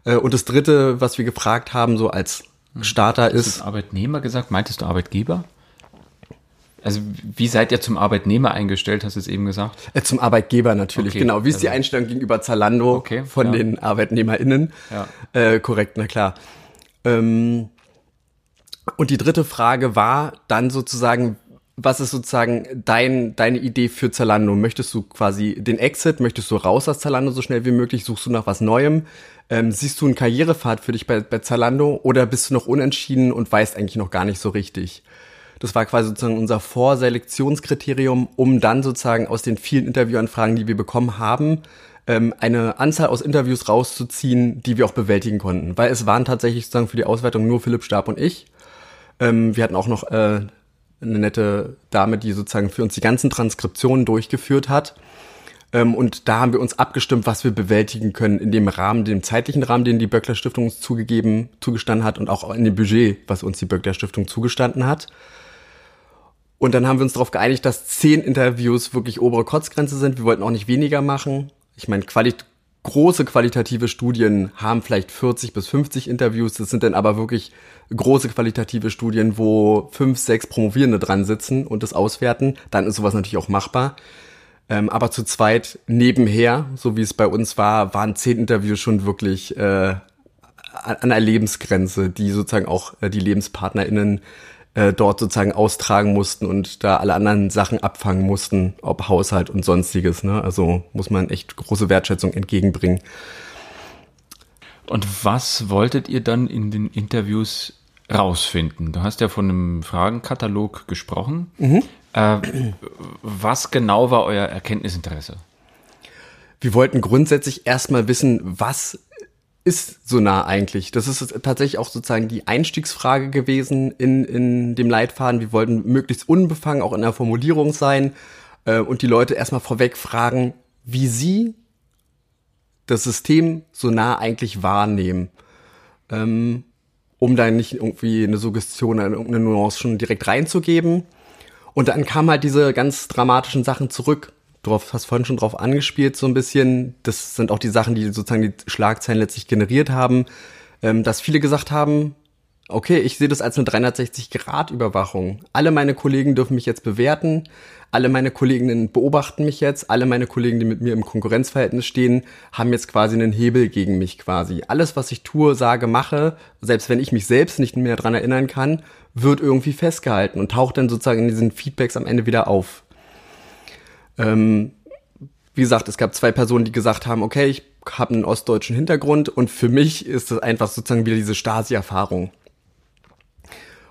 [SPEAKER 3] Äh, und das dritte, was wir gefragt haben, so als Starter ist.
[SPEAKER 2] Hast du Arbeitnehmer gesagt? Meintest du Arbeitgeber? Also wie seid ihr zum Arbeitnehmer eingestellt, hast du es eben gesagt?
[SPEAKER 3] Äh, zum Arbeitgeber natürlich, okay. genau. Wie ist also, die Einstellung gegenüber Zalando okay, von ja. den ArbeitnehmerInnen? Ja. Äh, korrekt, na klar. Ähm, und die dritte Frage war dann sozusagen, was ist sozusagen dein, deine Idee für Zalando? Möchtest du quasi den Exit? Möchtest du raus aus Zalando so schnell wie möglich? Suchst du nach was Neuem? Ähm, siehst du einen Karrierepfad für dich bei, bei Zalando oder bist du noch unentschieden und weißt eigentlich noch gar nicht so richtig? Das war quasi sozusagen unser Vorselektionskriterium, um dann sozusagen aus den vielen Interviewanfragen, die wir bekommen haben, ähm, eine Anzahl aus Interviews rauszuziehen, die wir auch bewältigen konnten. Weil es waren tatsächlich sozusagen für die Auswertung nur Philipp Stab und ich. Ähm, wir hatten auch noch äh, eine nette Dame, die sozusagen für uns die ganzen Transkriptionen durchgeführt hat. Ähm, und da haben wir uns abgestimmt, was wir bewältigen können in dem Rahmen, dem zeitlichen Rahmen, den die Böckler Stiftung uns zugegeben, zugestanden hat und auch in dem Budget, was uns die Böckler Stiftung zugestanden hat. Und dann haben wir uns darauf geeinigt, dass zehn Interviews wirklich obere Kotzgrenze sind. Wir wollten auch nicht weniger machen. Ich meine, qualit große qualitative Studien haben vielleicht 40 bis 50 Interviews. Das sind dann aber wirklich große qualitative Studien, wo fünf, sechs Promovierende dran sitzen und das auswerten. Dann ist sowas natürlich auch machbar. Ähm, aber zu zweit nebenher, so wie es bei uns war, waren zehn Interviews schon wirklich äh, an der Lebensgrenze, die sozusagen auch äh, die LebenspartnerInnen äh, dort sozusagen austragen mussten und da alle anderen Sachen abfangen mussten, ob Haushalt und sonstiges. Ne? Also muss man echt große Wertschätzung entgegenbringen.
[SPEAKER 2] Und was wolltet ihr dann in den Interviews rausfinden? Du hast ja von einem Fragenkatalog gesprochen. Mhm. Äh, was genau war euer Erkenntnisinteresse?
[SPEAKER 3] Wir wollten grundsätzlich erstmal wissen, was ist so nah eigentlich? Das ist tatsächlich auch sozusagen die Einstiegsfrage gewesen in, in dem Leitfaden. Wir wollten möglichst unbefangen auch in der Formulierung sein äh, und die Leute erstmal vorweg fragen, wie sie das System so nah eigentlich wahrnehmen. Ähm, um da nicht irgendwie eine Suggestion, irgendeine Nuance schon direkt reinzugeben. Und dann kamen halt diese ganz dramatischen Sachen zurück du hast vorhin schon drauf angespielt, so ein bisschen. Das sind auch die Sachen, die sozusagen die Schlagzeilen letztlich generiert haben, ähm, dass viele gesagt haben, okay, ich sehe das als eine 360-Grad-Überwachung. Alle meine Kollegen dürfen mich jetzt bewerten, alle meine Kolleginnen beobachten mich jetzt, alle meine Kollegen, die mit mir im Konkurrenzverhältnis stehen, haben jetzt quasi einen Hebel gegen mich quasi. Alles, was ich tue, sage, mache, selbst wenn ich mich selbst nicht mehr dran erinnern kann, wird irgendwie festgehalten und taucht dann sozusagen in diesen Feedbacks am Ende wieder auf. Ähm, wie gesagt, es gab zwei Personen, die gesagt haben, okay, ich habe einen ostdeutschen Hintergrund und für mich ist das einfach sozusagen wieder diese Stasi-Erfahrung.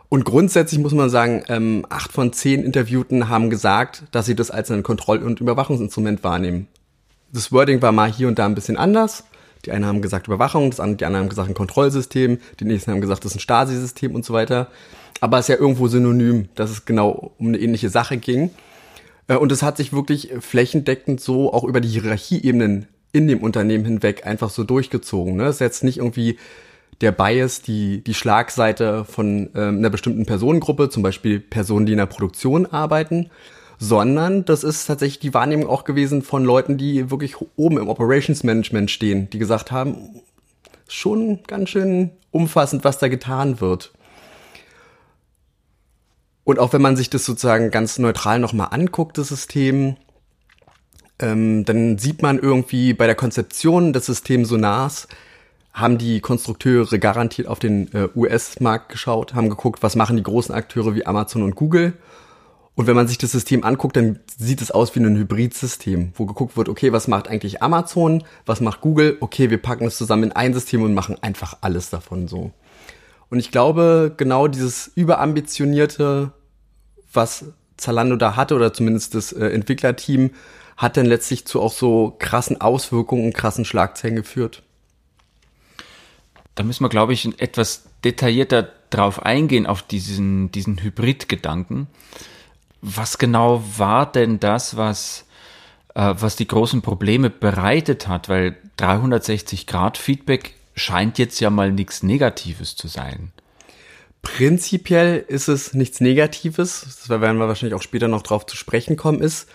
[SPEAKER 3] Und grundsätzlich muss man sagen, ähm, acht von zehn Interviewten haben gesagt, dass sie das als ein Kontroll- und Überwachungsinstrument wahrnehmen. Das Wording war mal hier und da ein bisschen anders. Die einen haben gesagt Überwachung, das andere, die anderen haben gesagt ein Kontrollsystem, die nächsten haben gesagt, das ist ein Stasi-System und so weiter. Aber es ist ja irgendwo synonym, dass es genau um eine ähnliche Sache ging. Äh, und es hat sich wirklich flächendeckend so auch über die Hierarchieebenen in dem Unternehmen hinweg einfach so durchgezogen. Ne? Es ist jetzt nicht irgendwie der Bias, die, die Schlagseite von ähm, einer bestimmten Personengruppe, zum Beispiel Personen, die in der Produktion arbeiten, sondern das ist tatsächlich die Wahrnehmung auch gewesen von Leuten, die wirklich oben im Operations Management stehen, die gesagt haben, schon ganz schön umfassend, was da getan wird. Und auch wenn man sich das sozusagen ganz neutral nochmal anguckt, das System, ähm, dann sieht man irgendwie bei der Konzeption des Systems Sonars, haben die Konstrukteure garantiert auf den äh, US-Markt geschaut, haben geguckt, was machen die großen Akteure wie Amazon und Google. Und wenn man sich das System anguckt, dann sieht es aus wie ein Hybridsystem, wo geguckt wird, okay, was macht eigentlich Amazon, was macht Google, okay, wir packen es zusammen in ein System und machen einfach alles davon so. Und ich glaube, genau dieses überambitionierte, was Zalando da hatte, oder zumindest das äh, Entwicklerteam, hat dann letztlich zu auch so krassen Auswirkungen und krassen Schlagzeilen geführt.
[SPEAKER 2] Da müssen wir, glaube ich, etwas detaillierter drauf eingehen, auf diesen, diesen Hybrid-Gedanken. Was genau war denn das, was, äh, was die großen Probleme bereitet hat? Weil 360-Grad-Feedback scheint jetzt ja mal nichts Negatives zu sein.
[SPEAKER 3] Prinzipiell ist es nichts Negatives, das werden wir wahrscheinlich auch später noch drauf zu sprechen kommen, ist,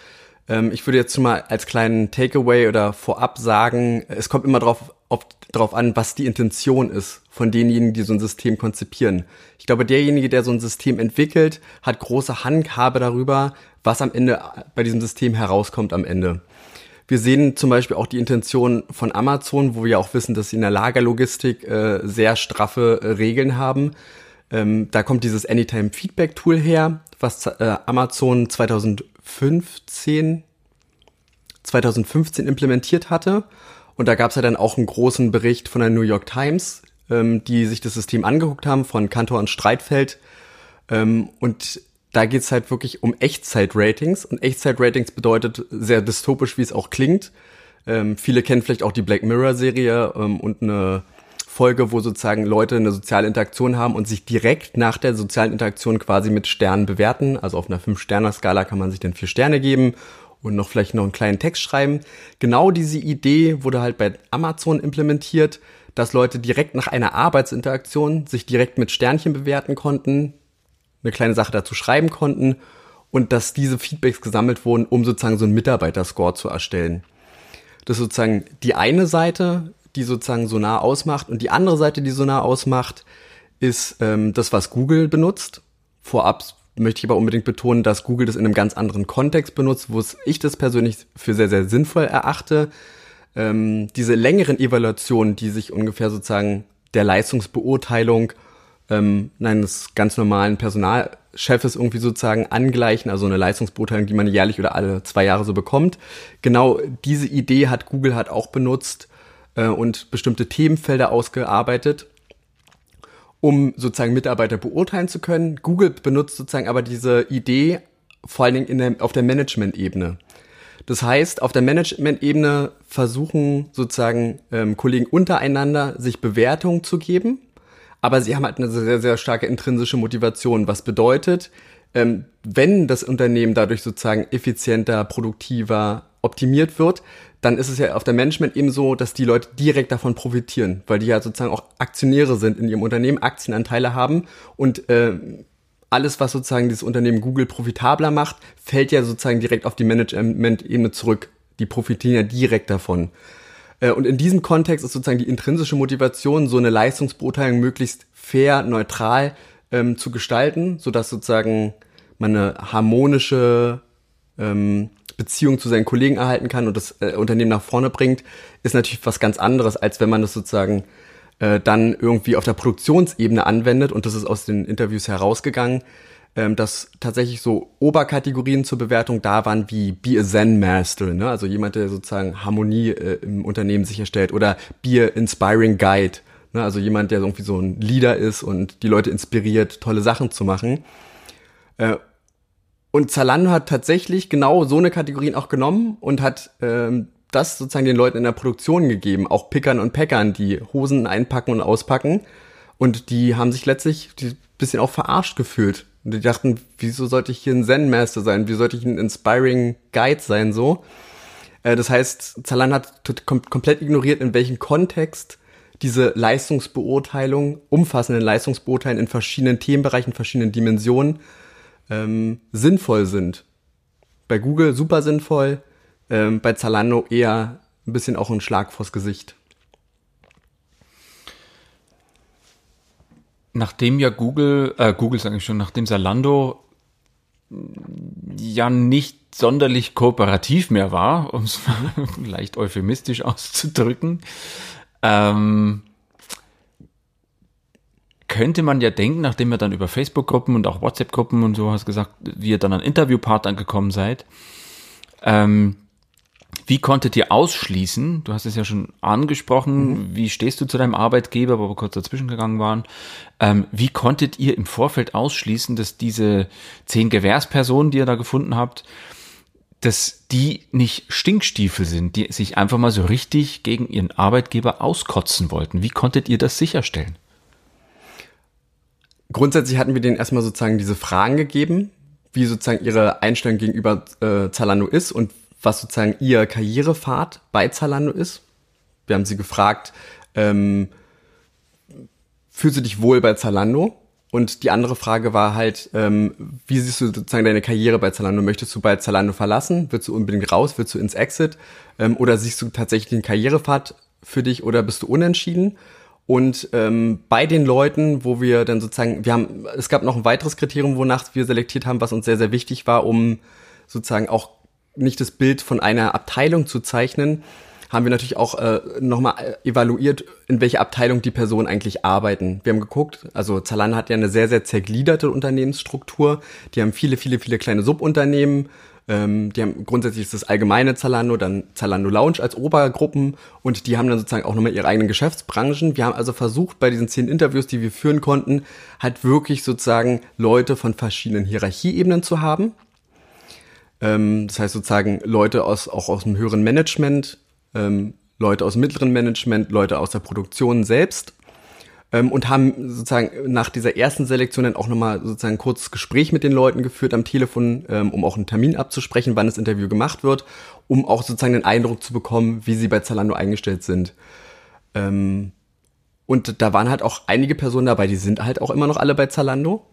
[SPEAKER 3] ähm, ich würde jetzt mal als kleinen Takeaway oder vorab sagen, es kommt immer drauf, auf, drauf an, was die Intention ist von denjenigen, die so ein System konzipieren. Ich glaube, derjenige, der so ein System entwickelt, hat große Handhabe darüber, was am Ende bei diesem System herauskommt am Ende. Wir sehen zum Beispiel auch die Intention von Amazon, wo wir auch wissen, dass sie in der Lagerlogistik äh, sehr straffe äh, Regeln haben. Ähm, da kommt dieses Anytime Feedback Tool her, was äh, Amazon 2015 2015 implementiert hatte. Und da gab es ja dann auch einen großen Bericht von der New York Times, ähm, die sich das System angeguckt haben, von Kantor und Streitfeld. Ähm, und da geht's halt wirklich um Echtzeit-Ratings. Und Echtzeit-Ratings bedeutet sehr dystopisch, wie es auch klingt. Ähm, viele kennen vielleicht auch die Black Mirror-Serie ähm, und eine Folge, wo sozusagen Leute eine soziale Interaktion haben und sich direkt nach der sozialen Interaktion quasi mit Sternen bewerten. Also auf einer Fünf-Sterne-Skala kann man sich dann vier Sterne geben und noch vielleicht noch einen kleinen Text schreiben. Genau diese Idee wurde halt bei Amazon implementiert, dass Leute direkt nach einer Arbeitsinteraktion sich direkt mit Sternchen bewerten konnten, eine kleine Sache dazu schreiben konnten und dass diese Feedbacks gesammelt wurden, um sozusagen so einen Mitarbeiterscore zu erstellen. Das ist sozusagen die eine Seite, die sozusagen Sonar ausmacht und die andere Seite, die Sonar ausmacht, ist ähm, das, was Google benutzt. Vorab möchte ich aber unbedingt betonen, dass Google das in einem ganz anderen Kontext benutzt, wo ich das persönlich für sehr, sehr sinnvoll erachte. Ähm, diese längeren Evaluationen, die sich ungefähr sozusagen der Leistungsbeurteilung ähm, eines ganz normalen Personalchefes irgendwie sozusagen angleichen, also eine Leistungsbeurteilung, die man jährlich oder alle zwei Jahre so bekommt. Genau diese Idee hat Google hat auch benutzt äh, und bestimmte Themenfelder ausgearbeitet um sozusagen Mitarbeiter beurteilen zu können. Google benutzt sozusagen aber diese Idee vor allen Dingen in der, auf der Management-Ebene. Das heißt, auf der Management-Ebene versuchen sozusagen ähm, Kollegen untereinander sich Bewertungen zu geben, aber sie haben halt eine sehr, sehr starke intrinsische Motivation, was bedeutet, ähm, wenn das Unternehmen dadurch sozusagen effizienter, produktiver, optimiert wird, dann ist es ja auf der Management eben so, dass die Leute direkt davon profitieren, weil die ja sozusagen auch Aktionäre sind in ihrem Unternehmen, Aktienanteile haben und äh, alles, was sozusagen dieses Unternehmen Google profitabler macht, fällt ja sozusagen direkt auf die Management-Ebene zurück. Die profitieren ja direkt davon. Äh, und in diesem Kontext ist sozusagen die intrinsische Motivation, so eine Leistungsbeurteilung möglichst fair, neutral ähm, zu gestalten, sodass sozusagen man eine harmonische ähm, Beziehung zu seinen Kollegen erhalten kann und das äh, Unternehmen nach vorne bringt, ist natürlich was ganz anderes, als wenn man das sozusagen äh, dann irgendwie auf der Produktionsebene anwendet. Und das ist aus den Interviews herausgegangen, ähm, dass tatsächlich so Oberkategorien zur Bewertung da waren wie Be a Zen Master, ne? also jemand, der sozusagen Harmonie äh, im Unternehmen sicherstellt oder Be a Inspiring Guide, ne? also jemand, der irgendwie so ein Leader ist und die Leute inspiriert, tolle Sachen zu machen. Äh, und Zalando hat tatsächlich genau so eine Kategorien auch genommen und hat ähm, das sozusagen den Leuten in der Produktion gegeben, auch Pickern und Packern, die Hosen einpacken und auspacken. Und die haben sich letztlich ein bisschen auch verarscht gefühlt. Und die dachten, wieso sollte ich hier ein Zen-Master sein? Wie sollte ich ein Inspiring Guide sein, so? Äh, das heißt, Zalando hat kom komplett ignoriert, in welchem Kontext diese Leistungsbeurteilung, umfassenden Leistungsbeurteilen in verschiedenen Themenbereichen, verschiedenen Dimensionen ähm, sinnvoll sind. Bei Google super sinnvoll, ähm, bei Zalando eher ein bisschen auch ein Schlag vors Gesicht.
[SPEAKER 2] Nachdem ja Google, äh, Google sage ich schon, nachdem Zalando ja nicht sonderlich kooperativ mehr war, um es leicht euphemistisch auszudrücken, ähm, könnte man ja denken, nachdem ihr dann über Facebook-Gruppen und auch WhatsApp-Gruppen und so hast gesagt, wie ihr dann an Interviewpartnern gekommen seid, ähm, wie konntet ihr ausschließen, du hast es ja schon angesprochen, mhm. wie stehst du zu deinem Arbeitgeber, wo wir kurz dazwischen gegangen waren, ähm, wie konntet ihr im Vorfeld ausschließen, dass diese zehn Gewährspersonen, die ihr da gefunden habt, dass die nicht Stinkstiefel sind, die sich einfach mal so richtig gegen ihren Arbeitgeber auskotzen wollten? Wie konntet ihr das sicherstellen?
[SPEAKER 3] Grundsätzlich hatten wir denen erstmal sozusagen diese Fragen gegeben, wie sozusagen ihre Einstellung gegenüber äh, Zalando ist und was sozusagen ihr Karrierepfad bei Zalando ist. Wir haben sie gefragt, ähm, fühlst du dich wohl bei Zalando? Und die andere Frage war halt, ähm, wie siehst du sozusagen deine Karriere bei Zalando? Möchtest du bei Zalando verlassen? Willst du unbedingt raus? Willst du ins Exit? Ähm, oder siehst du tatsächlich den Karrierepfad für dich oder bist du unentschieden? Und ähm, bei den Leuten, wo wir dann sozusagen, wir haben, es gab noch ein weiteres Kriterium, wonach wir selektiert haben, was uns sehr, sehr wichtig war, um sozusagen auch nicht das Bild von einer Abteilung zu zeichnen, haben wir natürlich auch äh, nochmal evaluiert, in welcher Abteilung die Personen eigentlich arbeiten. Wir haben geguckt, also Zalando hat ja eine sehr, sehr zergliederte Unternehmensstruktur. Die haben viele, viele, viele kleine Subunternehmen. Ähm, die haben grundsätzlich ist das allgemeine Zalando, dann Zalando Lounge als Obergruppen und die haben dann sozusagen auch nochmal ihre eigenen Geschäftsbranchen. Wir haben also versucht, bei diesen zehn Interviews, die wir führen konnten, halt wirklich sozusagen Leute von verschiedenen Hierarchieebenen zu haben. Ähm, das heißt sozusagen Leute aus, auch aus dem höheren Management, ähm, Leute aus dem mittleren Management, Leute aus der Produktion selbst ähm, und haben sozusagen nach dieser ersten Selektion dann auch nochmal sozusagen ein kurzes Gespräch mit den Leuten geführt am Telefon, ähm, um auch einen Termin abzusprechen, wann das Interview gemacht wird, um auch sozusagen den Eindruck zu bekommen, wie sie bei Zalando eingestellt sind. Ähm, und da waren halt auch einige Personen dabei, die sind halt auch immer noch alle bei Zalando.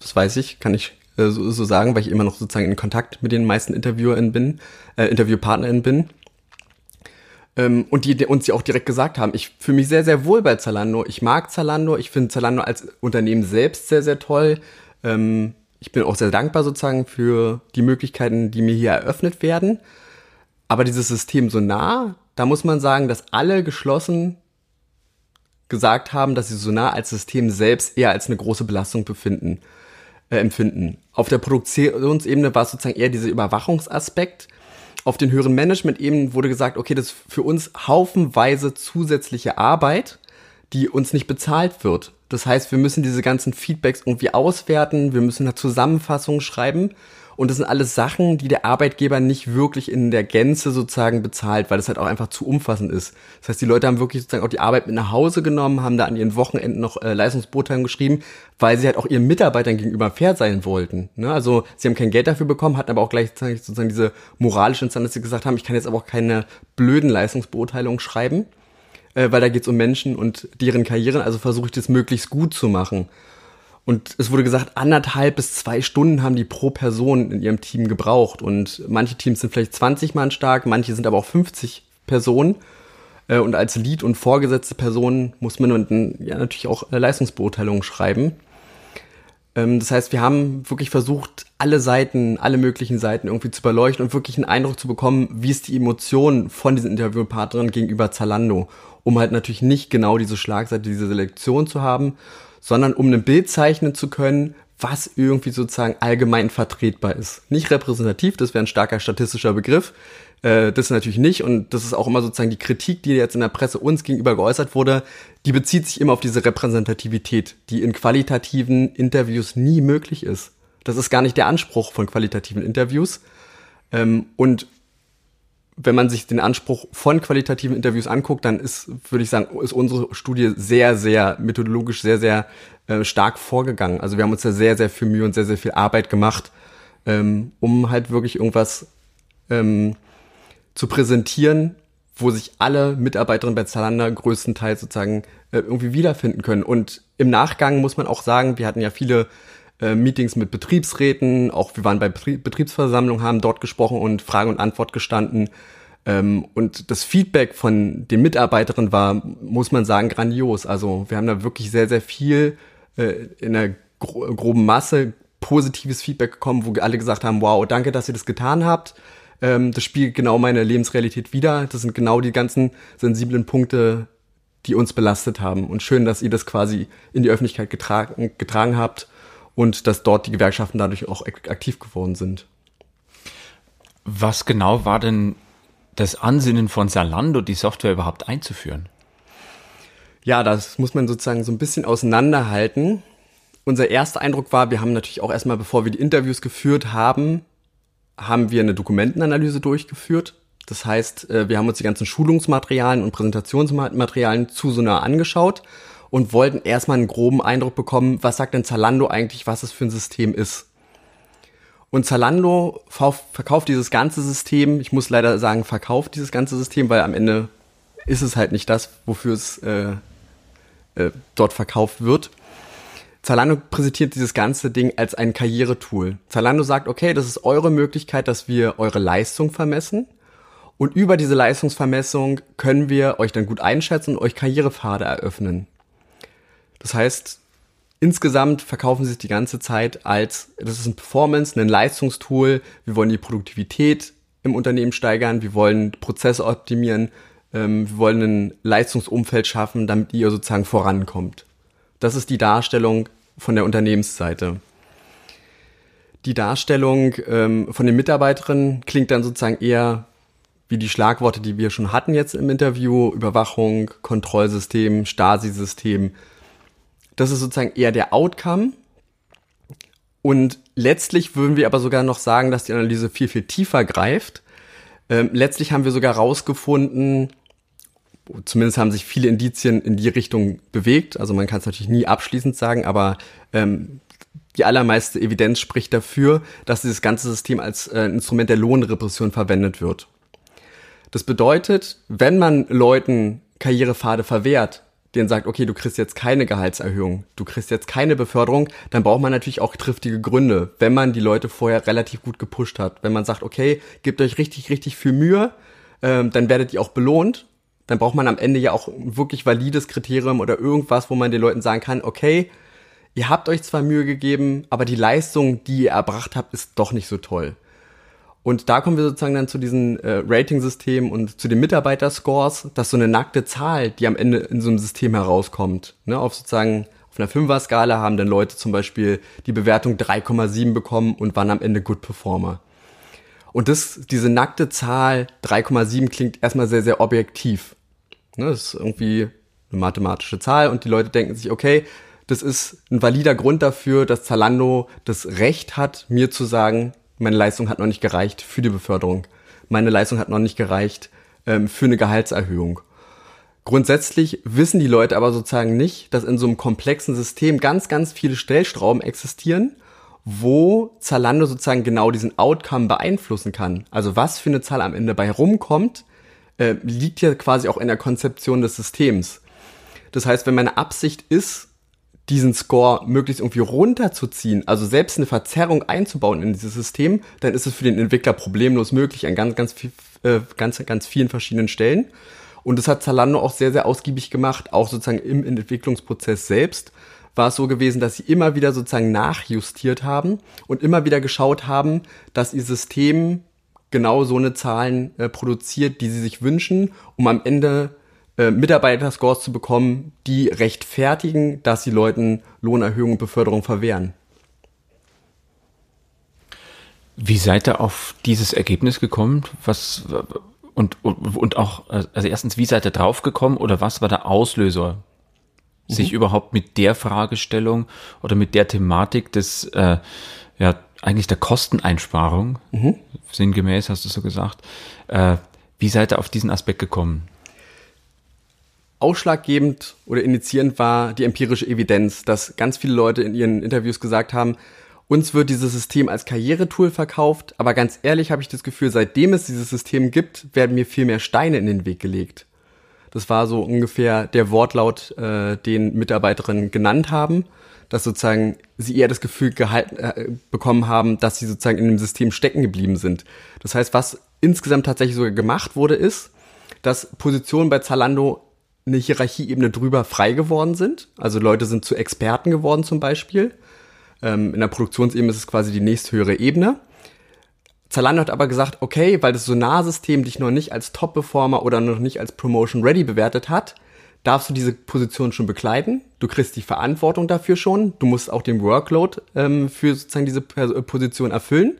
[SPEAKER 3] Das weiß ich, kann ich äh, so, so sagen, weil ich immer noch sozusagen in Kontakt mit den meisten InterviewerInnen bin, äh, InterviewpartnerInnen bin. Ähm, und die uns ja auch direkt gesagt haben, ich fühle mich sehr, sehr wohl bei Zalando. Ich mag Zalando. Ich finde Zalando als Unternehmen selbst sehr, sehr toll. Ähm, ich bin auch sehr dankbar sozusagen für die Möglichkeiten, die mir hier eröffnet werden. Aber dieses System so nah, da muss man sagen, dass alle geschlossen gesagt haben, dass sie so nah als System selbst eher als eine große Belastung befinden, äh, empfinden. Auf der Produktionsebene war es sozusagen eher dieser Überwachungsaspekt, auf den höheren Management-Ebenen wurde gesagt, okay, das ist für uns haufenweise zusätzliche Arbeit, die uns nicht bezahlt wird. Das heißt, wir müssen diese ganzen Feedbacks irgendwie auswerten, wir müssen eine Zusammenfassung schreiben und das sind alles Sachen, die der Arbeitgeber nicht wirklich in der Gänze sozusagen bezahlt, weil das halt auch einfach zu umfassend ist. Das heißt, die Leute haben wirklich sozusagen auch die Arbeit mit nach Hause genommen, haben da an ihren Wochenenden noch äh, Leistungsbeurteilungen geschrieben, weil sie halt auch ihren Mitarbeitern gegenüber fair sein wollten. Ne? Also sie haben kein Geld dafür bekommen, hatten aber auch gleichzeitig sozusagen diese moralische Instanz, dass sie gesagt haben, ich kann jetzt aber auch keine blöden Leistungsbeurteilungen schreiben, äh, weil da geht's um Menschen und deren Karrieren, also versuche ich das möglichst gut zu machen. Und es wurde gesagt, anderthalb bis zwei Stunden haben die pro Person in ihrem Team gebraucht. Und manche Teams sind vielleicht 20 Mann stark, manche sind aber auch 50 Lead-Person. Äh, und als Lead und vorgesetzte Person muss man ja natürlich auch äh, Leistungsbeurteilungen schreiben. Ähm, das heißt, wir haben wirklich versucht, alle Seiten, alle möglichen Seiten irgendwie zu beleuchten und wirklich einen Eindruck zu bekommen, wie ist die Emotion von diesen Interviewpartnern gegenüber Zalando, um halt natürlich nicht genau diese Schlagseite, diese Selektion zu haben, sondern um ein Bild zeichnen zu können, was irgendwie sozusagen allgemein vertretbar ist. Nicht repräsentativ, das wäre ein starker statistischer Begriff, äh, das natürlich nicht. Und das ist auch immer sozusagen die Kritik, die jetzt in der Presse uns gegenüber geäußert wurde, die bezieht sich immer auf diese Repräsentativität, die in qualitativen Interviews nie möglich ist. Das ist gar nicht der Anspruch von qualitativen Interviews. Ähm, und wenn man sich den Anspruch von qualitativen Interviews anguckt, dann ist, würde ich sagen, ist unsere Studie sehr, sehr methodologisch sehr, sehr äh, stark vorgegangen. Also wir haben uns da sehr, sehr viel Mühe und sehr, sehr viel Arbeit gemacht, ähm, um halt wirklich irgendwas ähm, zu präsentieren, wo sich alle Mitarbeiterinnen bei Zalando größtenteils sozusagen äh, irgendwie wiederfinden können. Und im Nachgang muss man auch sagen, wir hatten ja viele äh, Meetings mit Betriebsräten, auch wir waren bei Betriebsversammlungen, haben dort gesprochen und Frage und Antwort gestanden. Ähm, und das Feedback von den Mitarbeiterinnen war, muss man sagen, grandios. Also wir haben da wirklich sehr, sehr viel äh, in einer gro groben Masse positives Feedback bekommen, wo alle gesagt haben, wow, danke, dass ihr das getan habt. Ähm, das spiegelt genau meine Lebensrealität wider. Das sind genau die ganzen sensiblen Punkte, die uns belastet haben. Und schön, dass ihr das quasi in die Öffentlichkeit getragen, getragen habt und dass dort die Gewerkschaften dadurch auch aktiv geworden sind.
[SPEAKER 2] Was genau war denn das Ansinnen von Salando, die Software überhaupt einzuführen?
[SPEAKER 3] Ja, das muss man sozusagen so ein bisschen auseinanderhalten. Unser erster Eindruck war, wir haben natürlich auch erstmal, bevor wir die Interviews geführt haben, haben wir eine Dokumentenanalyse durchgeführt. Das heißt, äh, wir haben uns die ganzen Schulungsmaterialien und Präsentationsmaterialien zu so nah angeschaut und wollten erstmal einen groben Eindruck bekommen, was sagt denn Zalando eigentlich, was es für ein System ist. Und Zalando verkauft dieses ganze System, ich muss leider sagen, verkauft dieses ganze System, weil am Ende ist es halt nicht das, wofür es äh, äh, dort verkauft wird. Zalando präsentiert dieses ganze Ding als ein Karrieretool. Zalando sagt, okay, das ist eure Möglichkeit, dass wir eure Leistung vermessen. Und über diese Leistungsvermessung können wir euch dann gut einschätzen und euch Karrierepfade eröffnen. Das heißt, insgesamt verkaufen sie es die ganze Zeit als, das ist ein Performance, ein Leistungstool. Wir wollen die Produktivität im Unternehmen steigern. Wir wollen Prozesse optimieren. Ähm, wir wollen ein Leistungsumfeld schaffen, damit ihr sozusagen vorankommt. Das ist die Darstellung von der Unternehmensseite. Die Darstellung ähm, von den Mitarbeiterinnen klingt dann sozusagen eher wie die Schlagworte, die wir schon hatten jetzt im Interview, Überwachung, Kontrollsystem, Stasi-System. Das ist sozusagen eher der Outcome. Und letztlich würden wir aber sogar noch sagen, dass die Analyse viel, viel tiefer greift. Ähm, letztlich haben wir sogar rausgefunden, zumindest haben sich viele Indizien in die Richtung bewegt. Also man kann es natürlich nie abschließend sagen, aber ähm, die allermeiste Evidenz spricht dafür, dass dieses ganze System als äh, Instrument der Lohnrepression verwendet wird. Das bedeutet, wenn man Leuten Karrierepfade verwehrt, denen sagt, okay, du kriegst jetzt keine Gehaltserhöhung, du kriegst jetzt keine Beförderung, dann braucht man natürlich auch triftige Gründe, wenn man die Leute vorher relativ gut gepusht hat. Wenn man sagt, okay, gebt euch richtig, richtig viel Mühe, ähm, dann werdet ihr auch belohnt dann braucht man am Ende ja auch ein wirklich valides Kriterium oder irgendwas, wo man den Leuten sagen kann, okay, ihr habt euch zwar Mühe gegeben, aber die Leistung, die ihr erbracht habt, ist doch nicht so toll. Und da kommen wir sozusagen dann zu diesen äh, Rating-Systemen und zu den Mitarbeiterscores, dass so eine nackte Zahl, die am Ende in so einem System herauskommt, ne, auf sozusagen auf einer Fünfer-Skala haben dann Leute zum Beispiel die Bewertung 3,7 bekommen und waren am Ende Good Performer. Und das, diese nackte Zahl 3,7 klingt erstmal sehr, sehr objektiv. Ne, das ist irgendwie eine mathematische Zahl und die Leute denken sich, okay, das ist ein valider Grund dafür, dass Zalando das Recht hat, mir zu sagen, meine Leistung hat noch nicht gereicht für die Beförderung. Meine Leistung hat noch nicht gereicht ähm, für eine Gehaltserhöhung. Grundsätzlich wissen die Leute aber sozusagen nicht, dass in so einem komplexen System ganz, ganz viele Stellstrauben existieren, wo Zalando sozusagen genau diesen Outcome beeinflussen kann. Also was für eine Zahl am Ende bei rumkommt, äh, liegt ja quasi auch in der Konzeption des Systems. Das heißt, wenn meine Absicht ist, diesen Score möglichst irgendwie runterzuziehen, also selbst eine Verzerrung einzubauen in dieses System, dann ist es für den Entwickler problemlos möglich, ein ganz, ganz viel, äh, ganz, ganz vielen verschiedenen Stellen. Und das hat Zalando auch sehr, sehr ausgiebig gemacht, auch sozusagen im Entwicklungsprozess selbst war es so gewesen, dass sie immer wieder sozusagen nachjustiert haben und immer wieder geschaut haben, dass ihr System genau so eine Zahlen äh, produziert, die sie sich wünschen, um am Ende äh, Mitarbeiterscores zu bekommen, die rechtfertigen, dass sie Leuten Lohnerhöhung und Beförderung verwehren.
[SPEAKER 2] Wie seid ihr auf dieses Ergebnis gekommen? Was und, und, und auch, also erstens, wie seid ihr draufgekommen oder was war der Auslöser, mhm. sich überhaupt mit der Fragestellung oder mit der Thematik des, äh, ja, eigentlich der Kosteneinsparung, mhm. sinngemäß hast du so gesagt, äh, wie seid ihr auf diesen Aspekt gekommen?
[SPEAKER 3] Ausschlaggebend oder initiierend war die empirische Evidenz, dass ganz viele Leute in ihren Interviews gesagt haben, uns wird dieses System als Karrieretool verkauft, aber ganz ehrlich habe ich das Gefühl, seitdem es dieses System gibt, werden mir viel mehr Steine in den Weg gelegt. Das war so ungefähr der Wortlaut, äh, den Mitarbeiterinnen genannt haben, dass sozusagen sie eher das Gefühl gehalten, äh, bekommen haben, dass sie sozusagen in dem System stecken geblieben sind. Das heißt, was insgesamt tatsächlich sogar gemacht wurde, ist, dass Positionen bei Zalando eine Hierarchieebene drüber frei geworden sind. Also Leute sind zu Experten geworden zum Beispiel. Ähm, in der Produktionsebene ist es quasi die nächsthöhere Ebene. Zalando hat aber gesagt, okay, weil das Sonarsystem dich noch nicht als Top-Performer oder noch nicht als Promotion-Ready bewertet hat, darfst du diese Position schon bekleiden. Du kriegst die Verantwortung dafür schon. Du musst auch den Workload ähm, für sozusagen diese Position erfüllen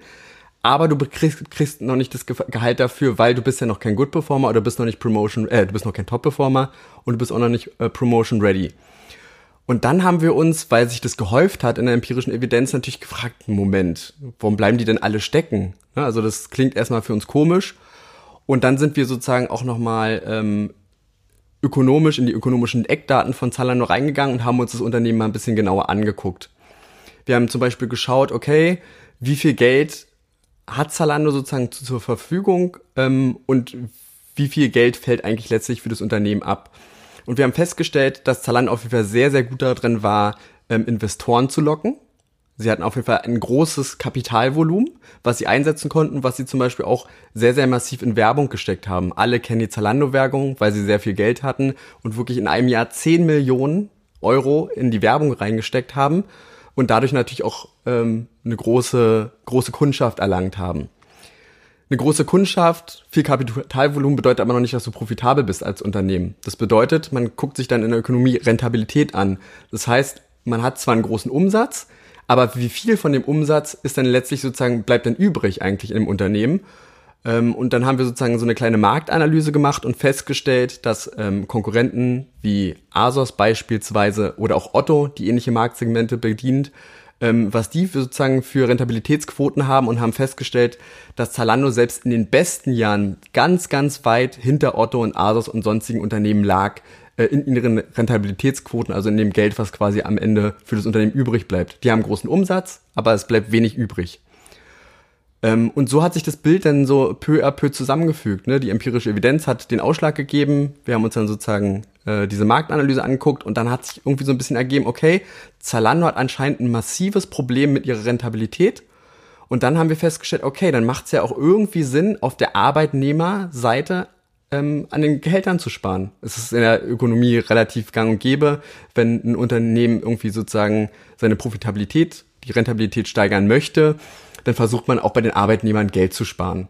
[SPEAKER 3] aber du kriegst, kriegst noch nicht das Gehalt dafür, weil du bist ja noch kein Good Performer oder bist noch nicht Promotion, äh, du bist noch kein Top Performer und du bist auch noch nicht äh, Promotion ready. Und dann haben wir uns, weil sich das gehäuft hat in der empirischen Evidenz, natürlich gefragt, Moment, warum bleiben die denn alle stecken? Ja, also das klingt erstmal für uns komisch. Und dann sind wir sozusagen auch nochmal ähm, ökonomisch in die ökonomischen Eckdaten von Zalando reingegangen und haben uns das Unternehmen mal ein bisschen genauer angeguckt. Wir haben zum Beispiel geschaut, okay, wie viel Geld hat Zalando sozusagen zur Verfügung ähm, und wie viel Geld fällt eigentlich letztlich für das Unternehmen ab? Und wir haben festgestellt, dass Zalando auf jeden Fall sehr, sehr gut darin war, ähm, Investoren zu locken. Sie hatten auf jeden Fall ein großes Kapitalvolumen, was sie einsetzen konnten, was sie zum Beispiel auch sehr, sehr massiv in Werbung gesteckt haben. Alle kennen die Zalando-Werbung, weil sie sehr viel Geld hatten und wirklich in einem Jahr 10 Millionen Euro in die Werbung reingesteckt haben und dadurch natürlich auch ähm, eine große, große Kundschaft erlangt haben. Eine große Kundschaft, viel Kapitalvolumen bedeutet aber noch nicht, dass du profitabel bist als Unternehmen. Das bedeutet, man guckt sich dann in der Ökonomie Rentabilität an. Das heißt, man hat zwar einen großen Umsatz, aber wie viel von dem Umsatz ist dann letztlich sozusagen, bleibt dann übrig eigentlich im Unternehmen? Ähm, und dann haben wir sozusagen so eine kleine Marktanalyse gemacht und festgestellt, dass ähm, Konkurrenten wie Asos beispielsweise oder auch Otto, die ähnliche Marktsegmente bedient, ähm, was die für sozusagen für Rentabilitätsquoten haben und haben festgestellt, dass Zalando selbst in den besten Jahren ganz, ganz weit hinter Otto und Asos und sonstigen Unternehmen lag äh, in ihren Rentabilitätsquoten, also in dem Geld, was quasi am Ende für das Unternehmen übrig bleibt. Die haben großen Umsatz, aber es bleibt wenig übrig. Ähm, und so hat sich das Bild dann so peu à peu zusammengefügt. Ne? Die empirische Evidenz hat den Ausschlag gegeben. Wir haben uns dann sozusagen äh, diese Marktanalyse angeguckt und dann hat sich irgendwie so ein bisschen ergeben, okay, Zalando hat anscheinend ein massives Problem mit ihrer Rentabilität. Und dann haben wir festgestellt, okay, dann macht es ja auch irgendwie Sinn, auf der Arbeitnehmerseite ähm, an den Gehältern zu sparen. Es ist in der Ökonomie relativ gang und gäbe, wenn ein Unternehmen irgendwie sozusagen seine Profitabilität, die Rentabilität steigern möchte, dann versucht man auch bei den Arbeitnehmern Geld zu sparen.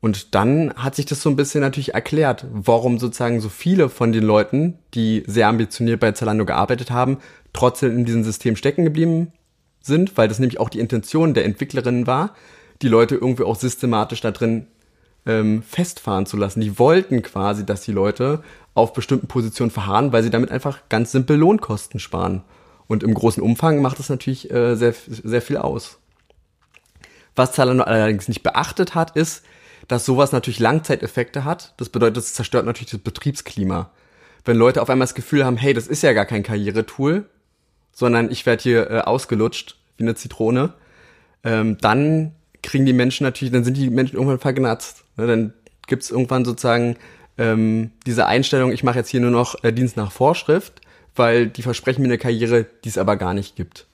[SPEAKER 3] Und dann hat sich das so ein bisschen natürlich erklärt, warum sozusagen so viele von den Leuten, die sehr ambitioniert bei Zalando gearbeitet haben, trotzdem in diesem System stecken geblieben sind, weil das nämlich auch die Intention der Entwicklerinnen war, die Leute irgendwie auch systematisch da drin ähm, festfahren zu lassen. Die wollten quasi, dass die Leute auf bestimmten Positionen verharren, weil sie damit einfach ganz simpel Lohnkosten sparen. Und im großen Umfang macht das natürlich äh, sehr, sehr viel aus. Was Zalando allerdings nicht beachtet hat, ist, dass sowas natürlich Langzeiteffekte hat. Das bedeutet, es zerstört natürlich das Betriebsklima. Wenn Leute auf einmal das Gefühl haben, hey, das ist ja gar kein Karrieretool, sondern ich werde hier äh, ausgelutscht wie eine Zitrone, ähm, dann kriegen die Menschen natürlich, dann sind die Menschen irgendwann vergnatzt. Ne? Dann gibt's irgendwann sozusagen ähm, diese Einstellung, ich mache jetzt hier nur noch äh, Dienst nach Vorschrift, weil die versprechen mir eine Karriere, die es aber gar nicht gibt.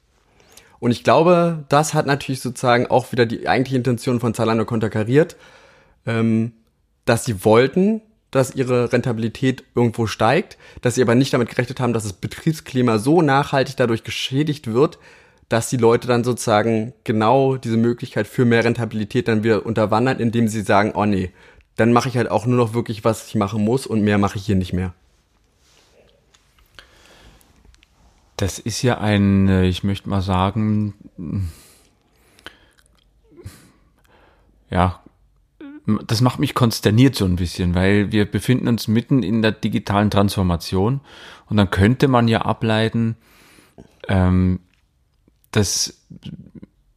[SPEAKER 3] Und ich glaube, das hat natürlich sozusagen auch wieder die eigentliche Intention von Zalando konterkariert. Ähm, dass sie wollten, dass ihre Rentabilität irgendwo steigt, dass sie aber nicht damit gerechnet haben, dass das Betriebsklima so nachhaltig dadurch geschädigt wird, dass die Leute dann sozusagen genau diese Möglichkeit für mehr Rentabilität dann wieder unterwandern, indem sie sagen, oh nee, dann mache ich halt auch nur noch wirklich, was ich machen muss und mehr mache ich hier nicht mehr.
[SPEAKER 2] Das ist ja ein, äh, ich möchte mal sagen, ja, das macht mich konsterniert so ein bisschen, weil wir befinden uns mitten in der digitalen Transformation und dann könnte man ja ableiten, ähm, dass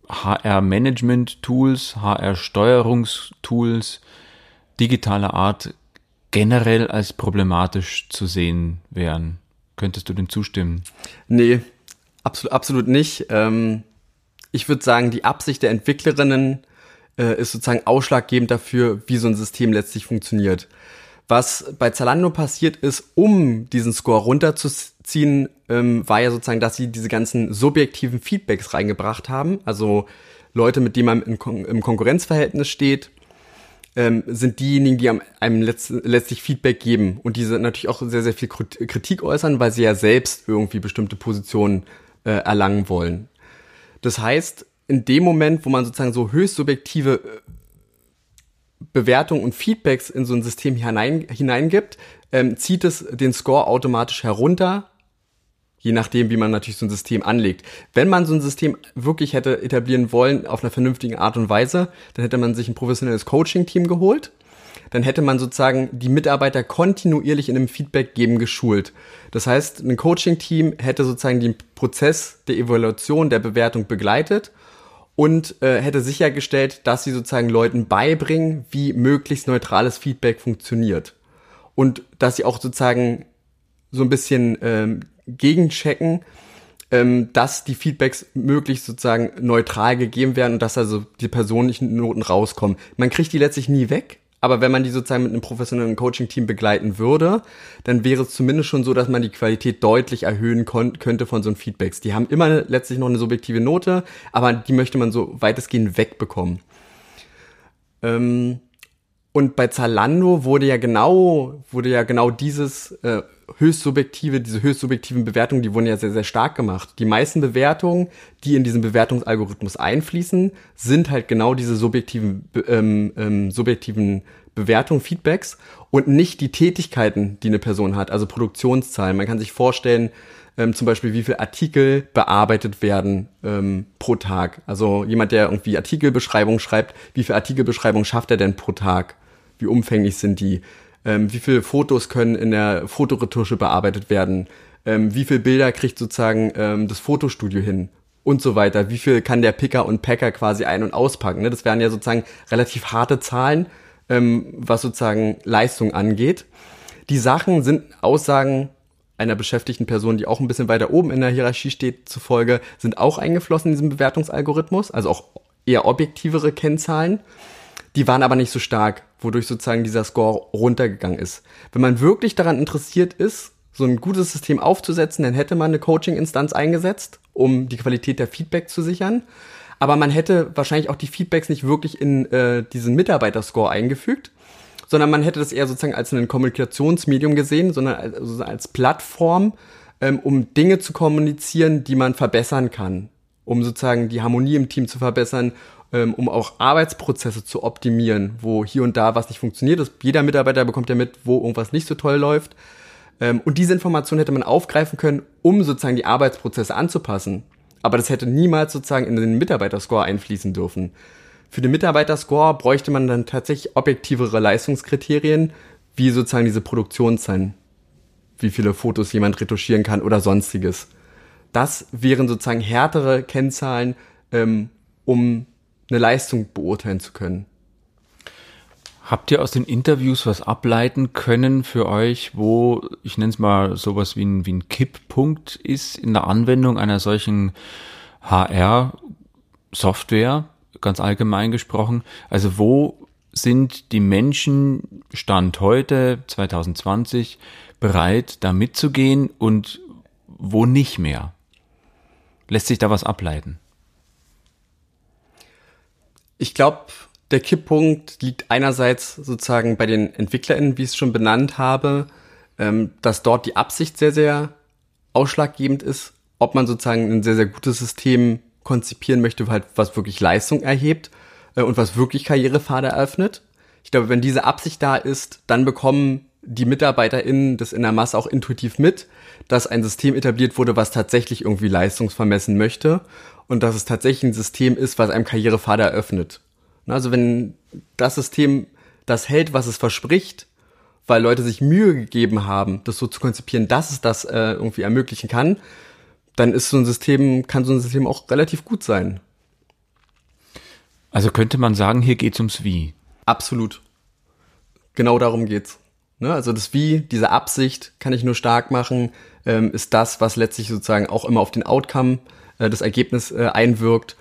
[SPEAKER 2] HR-Management-Tools, HR-Steuerungstools digitaler Art generell als problematisch zu sehen wären. Könntest du dem zustimmen?
[SPEAKER 3] Nee, absolut, absolut nicht. Ähm, ich würde sagen, die Absicht der Entwicklerinnen äh, ist sozusagen ausschlaggebend dafür, wie so ein System letztlich funktioniert. Was bei Zalando passiert ist, um diesen Score runterzuziehen, ähm, war ja sozusagen, dass sie diese ganzen subjektiven Feedbacks reingebracht haben. Also Leute, mit denen man in Kon im Konkurrenzverhältnis steht, ähm, sind diejenigen, die einem letzt letztlich Feedback geben und diese natürlich auch sehr, sehr viel Kritik äußern, weil sie ja selbst irgendwie bestimmte Positionen äh, erlangen wollen. Das heißt, in dem Moment, wo man sozusagen so höchst subjektive äh, Bewertungen und Feedbacks in so ein System hinein, hineingibt, ähm, zieht es den Score automatisch herunter, je nachdem, wie man natürlich so ein System anlegt. Wenn man so ein System wirklich hätte etablieren wollen auf einer vernünftigen Art und Weise, dann hätte man sich ein professionelles Coaching-Team geholt. Dann hätte man sozusagen die Mitarbeiter kontinuierlich in einem Feedback geben geschult. Das heißt, ein Coaching-Team hätte sozusagen den Prozess der Evaluation, der Bewertung begleitet und äh, hätte sichergestellt, dass sie sozusagen Leuten beibringen, wie möglichst neutrales Feedback funktioniert. Und dass sie auch sozusagen so ein bisschen ähm, gegenchecken, ähm, dass die Feedbacks möglichst sozusagen neutral gegeben werden und dass also die persönlichen Noten rauskommen. Man kriegt die letztlich nie weg, aber wenn man die sozusagen mit einem professionellen Coaching-Team begleiten würde, dann wäre es zumindest schon so, dass man die Qualität deutlich erhöhen könnte von so einem Feedbacks. Die haben immer letztlich noch eine subjektive Note, aber die möchte man so weitestgehend wegbekommen. Ähm, und bei Zalando wurde ja genau, wurde ja genau dieses äh, höchst subjektive, diese höchst subjektiven Bewertungen, die wurden ja sehr, sehr stark gemacht. Die meisten Bewertungen, die in diesen Bewertungsalgorithmus einfließen, sind halt genau diese subjektiven, ähm, ähm, subjektiven Bewertungen, Feedbacks und nicht die Tätigkeiten, die eine Person hat, also Produktionszahlen. Man kann sich vorstellen, ähm, zum Beispiel, wie viele Artikel bearbeitet werden ähm, pro Tag. Also jemand, der irgendwie Artikelbeschreibungen schreibt, wie viele Artikelbeschreibungen schafft er denn pro Tag? Wie umfänglich sind die? Ähm, wie viele Fotos können in der Fotoretusche bearbeitet werden, ähm, wie viele Bilder kriegt sozusagen ähm, das Fotostudio hin und so weiter, wie viel kann der Picker und Packer quasi ein- und auspacken. Ne? Das wären ja sozusagen relativ harte Zahlen, ähm, was sozusagen Leistung angeht. Die Sachen sind Aussagen einer beschäftigten Person, die auch ein bisschen weiter oben in der Hierarchie steht, zufolge, sind auch eingeflossen in diesen Bewertungsalgorithmus, also auch eher objektivere Kennzahlen. Die waren aber nicht so stark, wodurch sozusagen dieser Score runtergegangen ist. Wenn man wirklich daran interessiert ist, so ein gutes System aufzusetzen, dann hätte man eine Coaching-Instanz eingesetzt, um die Qualität der Feedback zu sichern. Aber man hätte wahrscheinlich auch die Feedbacks nicht wirklich in äh, diesen Mitarbeiterscore eingefügt, sondern man hätte das eher sozusagen als ein Kommunikationsmedium gesehen, sondern als, also als Plattform, ähm, um Dinge zu kommunizieren, die man verbessern kann, um sozusagen die Harmonie im Team zu verbessern, ähm, um auch Arbeitsprozesse zu optimieren, wo hier und da was nicht funktioniert. Das, jeder Mitarbeiter bekommt ja mit, wo irgendwas nicht so toll läuft. Ähm, und diese Information hätte man aufgreifen können, um sozusagen die Arbeitsprozesse anzupassen. Aber das hätte niemals sozusagen in den Mitarbeiterscore einfließen dürfen. Für den Mitarbeiterscore bräuchte man dann tatsächlich objektivere Leistungskriterien, wie sozusagen diese Produktionszahlen, wie viele Fotos jemand retuschieren kann oder sonstiges. Das wären sozusagen härtere Kennzahlen, ähm, um eine Leistung beurteilen zu können.
[SPEAKER 2] Habt ihr aus den Interviews was ableiten können für euch, wo, ich nenne es mal sowas wie ein, wie ein Kipppunkt ist in der Anwendung einer solchen HR-Software, ganz allgemein gesprochen? Also wo sind die Menschen Stand heute, 2020, bereit, da mitzugehen und wo nicht mehr? Lässt sich da was ableiten?
[SPEAKER 3] Ich glaube, der Kipppunkt liegt einerseits sozusagen bei den EntwicklerInnen, wie ich es schon benannt habe, ähm, dass dort die Absicht sehr, sehr ausschlaggebend ist, ob man sozusagen ein sehr, sehr gutes System konzipieren möchte, halt, was wirklich Leistung erhebt äh, und was wirklich Karrierepfade eröffnet. Ich glaube, wenn diese Absicht da ist, dann bekommen die MitarbeiterInnen das in der Masse auch intuitiv mit, dass ein System etabliert wurde, was tatsächlich irgendwie leistungsvermessen möchte und dass es tatsächlich ein System ist, was einem Karrierepfade eröffnet. Also wenn das System das hält, was es verspricht, weil Leute sich Mühe gegeben haben, das so zu konzipieren, dass es das äh, irgendwie ermöglichen kann, dann ist so ein System, kann so ein System auch relativ gut sein.
[SPEAKER 2] Also könnte man sagen, hier geht's ums Wie.
[SPEAKER 3] Absolut. Genau darum geht's. Ne? Also das Wie, diese Absicht kann ich nur stark machen, ähm, ist das, was letztlich sozusagen auch immer auf den Outcome, äh, das Ergebnis äh, einwirkt.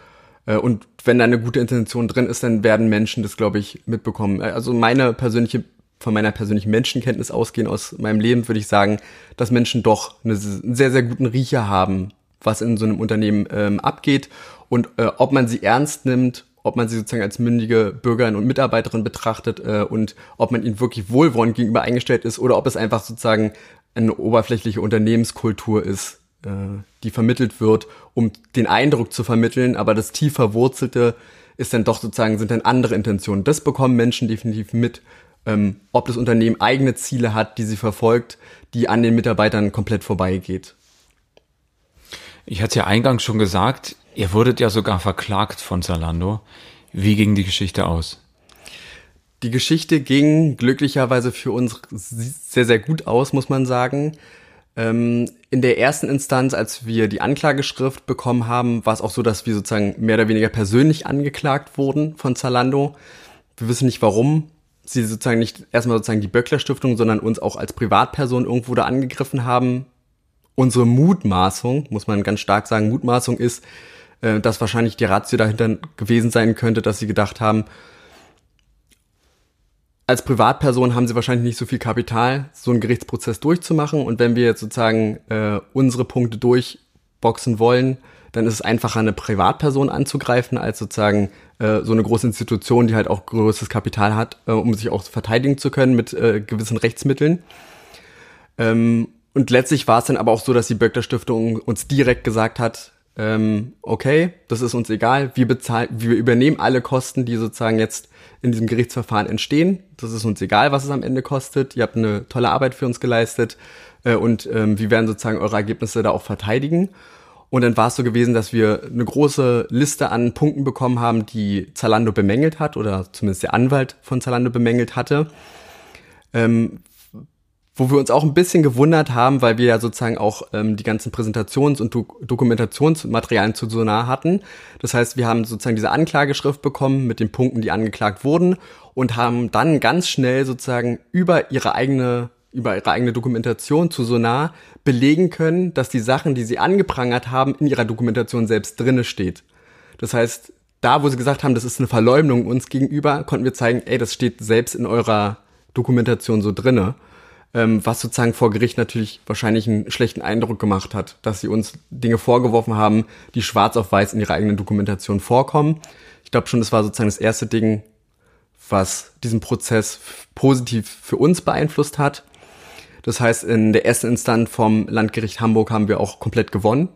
[SPEAKER 3] Äh, und wenn da eine gute Intention drin ist, dann werden Menschen das, glaube ich, mitbekommen. Äh, also meine persönliche, von meiner persönlichen Menschenkenntnis ausgehen aus meinem Leben, würde ich sagen, dass Menschen doch eine, einen sehr, sehr guten Riecher haben, was in so einem Unternehmen ähm, abgeht. Und äh, ob man sie ernst nimmt ob man sie sozusagen als mündige Bürgerin und Mitarbeiterin betrachtet äh, und ob man ihnen wirklich wohlwollend gegenüber eingestellt ist oder ob es einfach sozusagen eine oberflächliche Unternehmenskultur ist, äh, die vermittelt wird, um den Eindruck zu vermitteln, aber das tief verwurzelte ist dann doch sozusagen, sind dann andere Intentionen. Das bekommen Menschen definitiv mit, ähm, ob das Unternehmen eigene Ziele hat, die sie verfolgt, die an den Mitarbeitern komplett vorbeigeht.
[SPEAKER 2] Ich hatte ja eingangs schon gesagt, ihr wurdet ja sogar verklagt von Zalando. Wie ging die Geschichte aus?
[SPEAKER 3] Die Geschichte ging glücklicherweise für uns sehr, sehr gut aus, muss man sagen. Ähm, in der ersten Instanz, als wir die Anklageschrift bekommen haben, war es auch so, dass wir sozusagen mehr oder weniger persönlich angeklagt wurden von Zalando. Wir wissen nicht warum. Sie sozusagen nicht erstmal sozusagen die Böckler Stiftung, sondern uns auch als Privatperson irgendwo da angegriffen haben unsere Mutmaßung, muss man ganz stark sagen, Mutmaßung ist, äh, dass wahrscheinlich die Ratio dahinter gewesen sein könnte, dass sie gedacht haben, als Privatperson haben sie wahrscheinlich nicht so viel Kapital, so einen Gerichtsprozess durchzumachen. Und wenn wir jetzt sozusagen äh, unsere Punkte durchboxen wollen, dann ist es einfacher, eine Privatperson anzugreifen, als sozusagen äh, so eine große Institution, die halt auch größeres Kapital hat, äh, um sich auch verteidigen zu können mit äh, gewissen Rechtsmitteln. Ähm, und letztlich war es dann aber auch so, dass die Böckler Stiftung uns direkt gesagt hat, ähm, okay, das ist uns egal, wir bezahlen, wir übernehmen alle Kosten, die sozusagen jetzt in diesem Gerichtsverfahren entstehen. Das ist uns egal, was es am Ende kostet. Ihr habt eine tolle Arbeit für uns geleistet äh, und ähm, wir werden sozusagen eure Ergebnisse da auch verteidigen. Und dann war es so gewesen, dass wir eine große Liste an Punkten bekommen haben, die Zalando bemängelt hat oder zumindest der Anwalt von Zalando bemängelt hatte. Ähm, wo wir uns auch ein bisschen gewundert haben, weil wir ja sozusagen auch ähm, die ganzen Präsentations- und Do Dokumentationsmaterialien zu Sonar hatten. Das heißt, wir haben sozusagen diese Anklageschrift bekommen mit den Punkten, die angeklagt wurden und haben dann ganz schnell sozusagen über ihre eigene über ihre eigene Dokumentation zu Sonar belegen können, dass die Sachen, die sie angeprangert haben, in ihrer Dokumentation selbst drinne steht. Das heißt, da, wo sie gesagt haben, das ist eine Verleumdung uns gegenüber, konnten wir zeigen, ey, das steht selbst in eurer Dokumentation so drinne ähm, was sozusagen vor Gericht natürlich wahrscheinlich einen schlechten Eindruck gemacht hat, dass sie uns Dinge vorgeworfen haben, die schwarz auf weiß in ihrer eigenen Dokumentation vorkommen. Ich glaube schon, das war sozusagen das erste Ding, was diesen Prozess positiv für uns beeinflusst hat. Das heißt, in der ersten Instanz vom Landgericht Hamburg haben wir auch komplett gewonnen.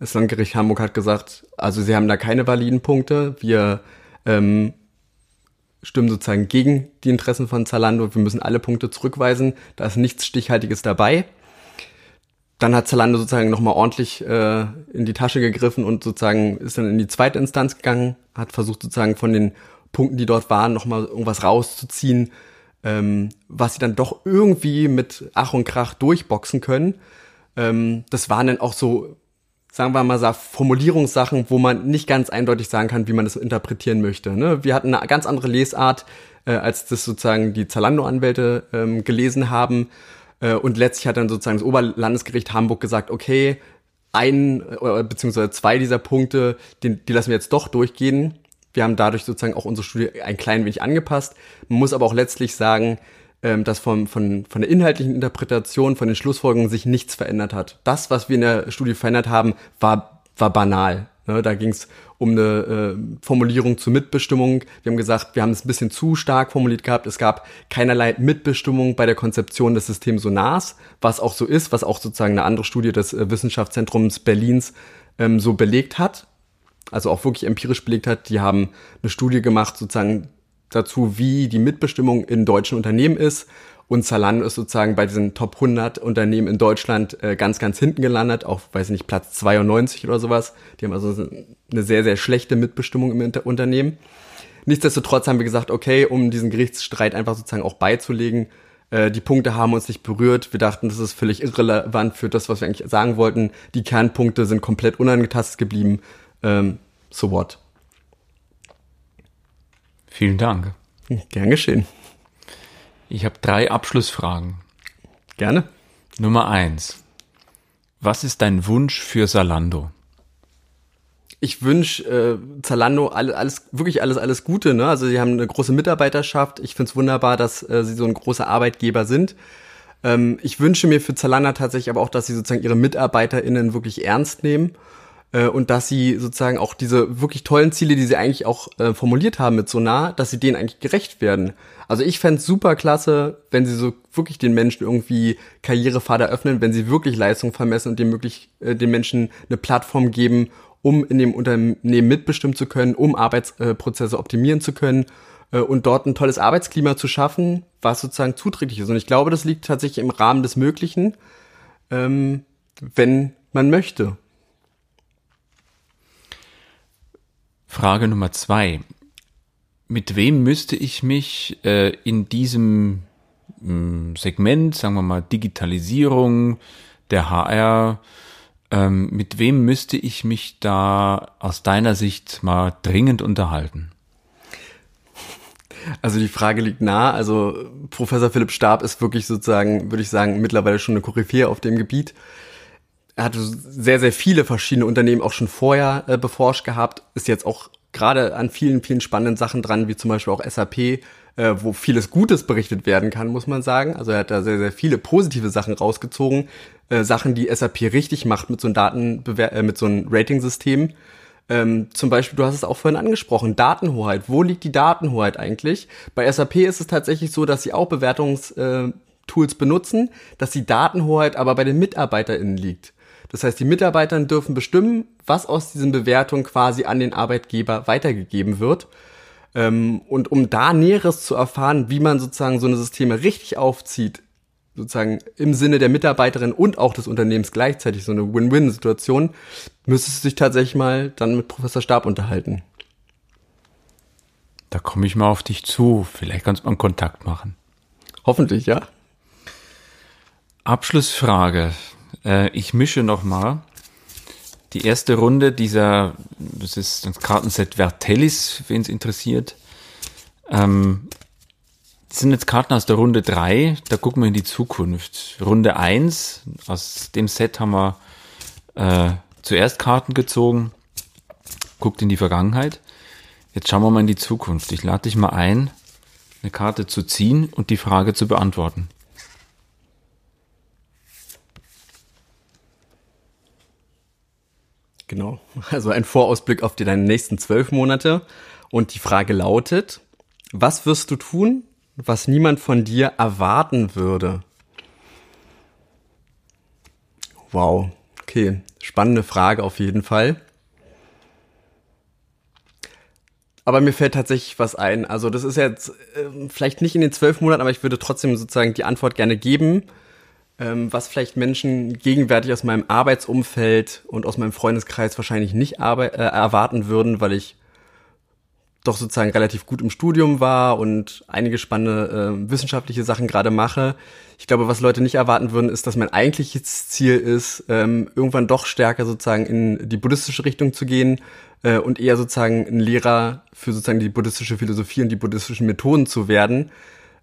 [SPEAKER 3] Das Landgericht Hamburg hat gesagt, also sie haben da keine validen Punkte. Wir ähm, stimmen sozusagen gegen die Interessen von Zalando. Wir müssen alle Punkte zurückweisen. Da ist nichts Stichhaltiges dabei. Dann hat Zalando sozusagen nochmal ordentlich äh, in die Tasche gegriffen und sozusagen ist dann in die zweite Instanz gegangen, hat versucht sozusagen von den Punkten, die dort waren, nochmal irgendwas rauszuziehen, ähm, was sie dann doch irgendwie mit Ach und Krach durchboxen können. Ähm, das waren dann auch so sagen wir mal, Formulierungssachen, wo man nicht ganz eindeutig sagen kann, wie man das interpretieren möchte. Ne? Wir hatten eine ganz andere Lesart, äh, als das sozusagen die Zalando-Anwälte ähm, gelesen haben. Äh, und letztlich hat dann sozusagen das Oberlandesgericht Hamburg gesagt, okay, ein äh, beziehungsweise zwei dieser Punkte, die, die lassen wir jetzt doch durchgehen. Wir haben dadurch sozusagen auch unsere Studie ein klein wenig angepasst. Man muss aber auch letztlich sagen, ähm, dass von, von, von der inhaltlichen Interpretation, von den Schlussfolgerungen sich nichts verändert hat. Das, was wir in der Studie verändert haben, war, war banal. Ne? Da ging es um eine äh, Formulierung zur Mitbestimmung. Wir haben gesagt, wir haben es ein bisschen zu stark formuliert gehabt. Es gab keinerlei Mitbestimmung bei der Konzeption des Systems Sonars, was auch so ist, was auch sozusagen eine andere Studie des äh, Wissenschaftszentrums Berlins ähm, so belegt hat. Also auch wirklich empirisch belegt hat. Die haben eine Studie gemacht sozusagen dazu, wie die Mitbestimmung in deutschen Unternehmen ist und Zalando ist sozusagen bei diesen Top 100 Unternehmen in Deutschland äh, ganz, ganz hinten gelandet, auf, weiß nicht, Platz 92 oder sowas. Die haben also eine sehr, sehr schlechte Mitbestimmung im Inter Unternehmen. Nichtsdestotrotz haben wir gesagt, okay, um diesen Gerichtsstreit einfach sozusagen auch beizulegen, äh, die Punkte haben uns nicht berührt. Wir dachten, das ist völlig irrelevant für das, was wir eigentlich sagen wollten. Die Kernpunkte sind komplett unangetastet geblieben. Ähm, so what?
[SPEAKER 2] Vielen Dank.
[SPEAKER 3] Gern geschehen.
[SPEAKER 2] Ich habe drei Abschlussfragen.
[SPEAKER 3] Gerne.
[SPEAKER 2] Nummer eins. Was ist dein Wunsch für Salando?
[SPEAKER 3] Ich wünsche äh, Zalando alles, alles, wirklich alles, alles Gute. Ne? Also sie haben eine große Mitarbeiterschaft. Ich finde es wunderbar, dass äh, sie so ein großer Arbeitgeber sind. Ähm, ich wünsche mir für Zalando tatsächlich aber auch, dass sie sozusagen ihre MitarbeiterInnen wirklich ernst nehmen äh, und dass sie sozusagen auch diese wirklich tollen Ziele, die sie eigentlich auch äh, formuliert haben mit Sonar, dass sie denen eigentlich gerecht werden. Also ich fände super klasse, wenn sie so wirklich den Menschen irgendwie Karrierepfad eröffnen, wenn sie wirklich Leistung vermessen und dem möglich, äh, den Menschen eine Plattform geben, um in dem Unternehmen mitbestimmen zu können, um Arbeitsprozesse optimieren zu können äh, und dort ein tolles Arbeitsklima zu schaffen, was sozusagen zuträglich ist. Und ich glaube, das liegt tatsächlich im Rahmen des Möglichen, ähm, wenn man möchte.
[SPEAKER 2] Frage Nummer zwei. Mit wem müsste ich mich äh, in diesem mh, hm, Segment, sagen wir mal Digitalisierung, der HR, ähm, mit wem müsste ich mich da aus deiner Sicht mal dringend unterhalten?
[SPEAKER 3] Also die Frage liegt nah. Also Professor Philipp Stab ist wirklich sozusagen, würde ich sagen, mittlerweile schon eine Koryphäe auf dem Gebiet er hatte sehr, sehr viele verschiedene Unternehmen auch schon vorher äh, beforscht gehabt, ist jetzt auch gerade an vielen, vielen spannenden Sachen dran, wie zum Beispiel auch SAP, äh, wo vieles Gutes berichtet werden kann, muss man sagen. Also er hat da sehr, sehr viele positive Sachen rausgezogen, äh, Sachen, die SAP richtig macht mit so einem Daten, äh, mit so einem Rating-System. Ähm, zum Beispiel, du hast es auch vorhin angesprochen, Datenhoheit. Wo liegt die Datenhoheit eigentlich? Bei SAP ist es tatsächlich so, dass sie auch Bewertungstools äh, benutzen, dass die Datenhoheit aber bei den MitarbeiterInnen liegt. Das heißt, die Mitarbeiter dürfen bestimmen, was aus diesen Bewertungen quasi an den Arbeitgeber weitergegeben wird. Ähm, und um da Näheres zu erfahren, wie man sozusagen so eine Systeme richtig aufzieht, sozusagen im Sinne der Mitarbeiterin und auch des Unternehmens gleichzeitig so eine Win-Win-Situation, müsstest du dich tatsächlich mal dann mit Professor Stab unterhalten.
[SPEAKER 2] Da komme ich mal auf dich zu. Vielleicht kannst du mal einen Kontakt machen.
[SPEAKER 3] Hoffentlich, ja.
[SPEAKER 2] Abschlussfrage. Äh, ich mische nochmal. Die erste Runde dieser, das ist das Kartenset Vertellis, wen es interessiert. Ähm, das sind jetzt Karten aus der Runde 3, da gucken wir in die Zukunft. Runde 1, aus dem Set haben wir äh, zuerst Karten gezogen, guckt in die Vergangenheit. Jetzt schauen wir mal in die Zukunft. Ich lade dich mal ein, eine Karte zu ziehen und die Frage zu beantworten.
[SPEAKER 3] Genau. Also ein Vorausblick auf die deine nächsten zwölf Monate. Und die Frage lautet, was wirst du tun, was niemand von dir erwarten würde? Wow. Okay. Spannende Frage auf jeden Fall. Aber mir fällt tatsächlich was ein. Also das ist jetzt äh, vielleicht nicht in den zwölf Monaten, aber ich würde trotzdem sozusagen die Antwort gerne geben was vielleicht Menschen gegenwärtig aus meinem Arbeitsumfeld und aus meinem Freundeskreis wahrscheinlich nicht äh, erwarten würden, weil ich doch sozusagen relativ gut im Studium war und einige spannende äh, wissenschaftliche Sachen gerade mache. Ich glaube, was Leute nicht erwarten würden, ist, dass mein eigentliches Ziel ist, ähm, irgendwann doch stärker sozusagen in die buddhistische Richtung zu gehen äh, und eher sozusagen ein Lehrer für sozusagen die buddhistische Philosophie und die buddhistischen Methoden zu werden.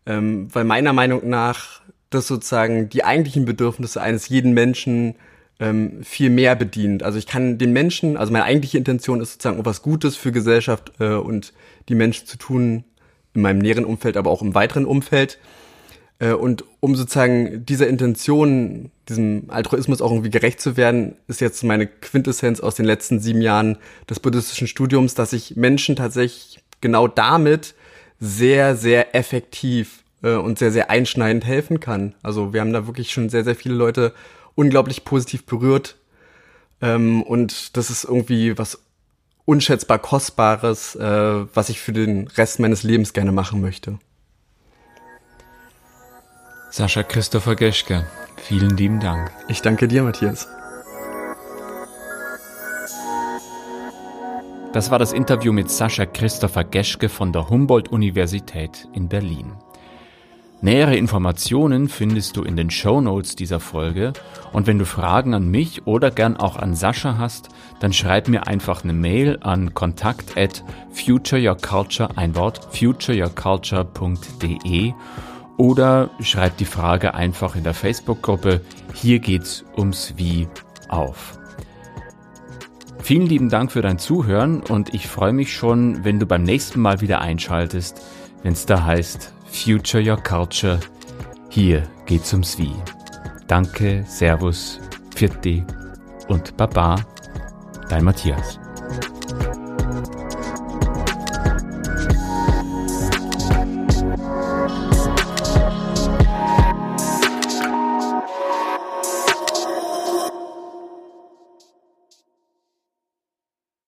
[SPEAKER 3] Ähm, weil meiner Meinung nach das sozusagen die eigentlichen Bedürfnisse eines jeden Menschen ähm, viel mehr bedient. Also ich kann den Menschen, also meine eigentliche Intention ist sozusagen etwas Gutes für Gesellschaft äh, und die Menschen zu tun, in meinem näheren Umfeld, aber auch im weiteren Umfeld. Äh, und um sozusagen dieser Intention, diesem Altruismus auch irgendwie gerecht zu werden, ist jetzt meine Quintessenz aus den letzten sieben Jahren des buddhistischen Studiums, dass ich Menschen tatsächlich genau damit sehr, sehr effektiv äh, und sehr, sehr einschneidend helfen kann. Also wir haben da wirklich schon sehr, sehr viele Leute unglaublich positiv berührt. Ähm, und das ist irgendwie was unschätzbar Kostbares, äh, was ich für den Rest meines Lebens gerne machen möchte.
[SPEAKER 2] Sascha Christopher Geschke, vielen lieben Dank.
[SPEAKER 3] Ich danke dir, Matthias.
[SPEAKER 2] Das war das Interview mit Sascha Christopher Geschke von der Humboldt-Universität in Berlin. Nähere Informationen findest du in den Show Notes dieser Folge und wenn du Fragen an mich oder gern auch an Sascha hast, dann schreib mir einfach eine Mail an kontakt at futureyourculture, ein Wort, futureyourculture.de oder schreib die Frage einfach in der Facebook-Gruppe Hier geht's ums Wie auf. Vielen lieben Dank für dein Zuhören und ich freue mich schon, wenn du beim nächsten Mal wieder einschaltest, wenn es da heißt Future Your Culture. Hier geht's ums Wie. Danke, Servus, Pfiat und Baba, dein Matthias.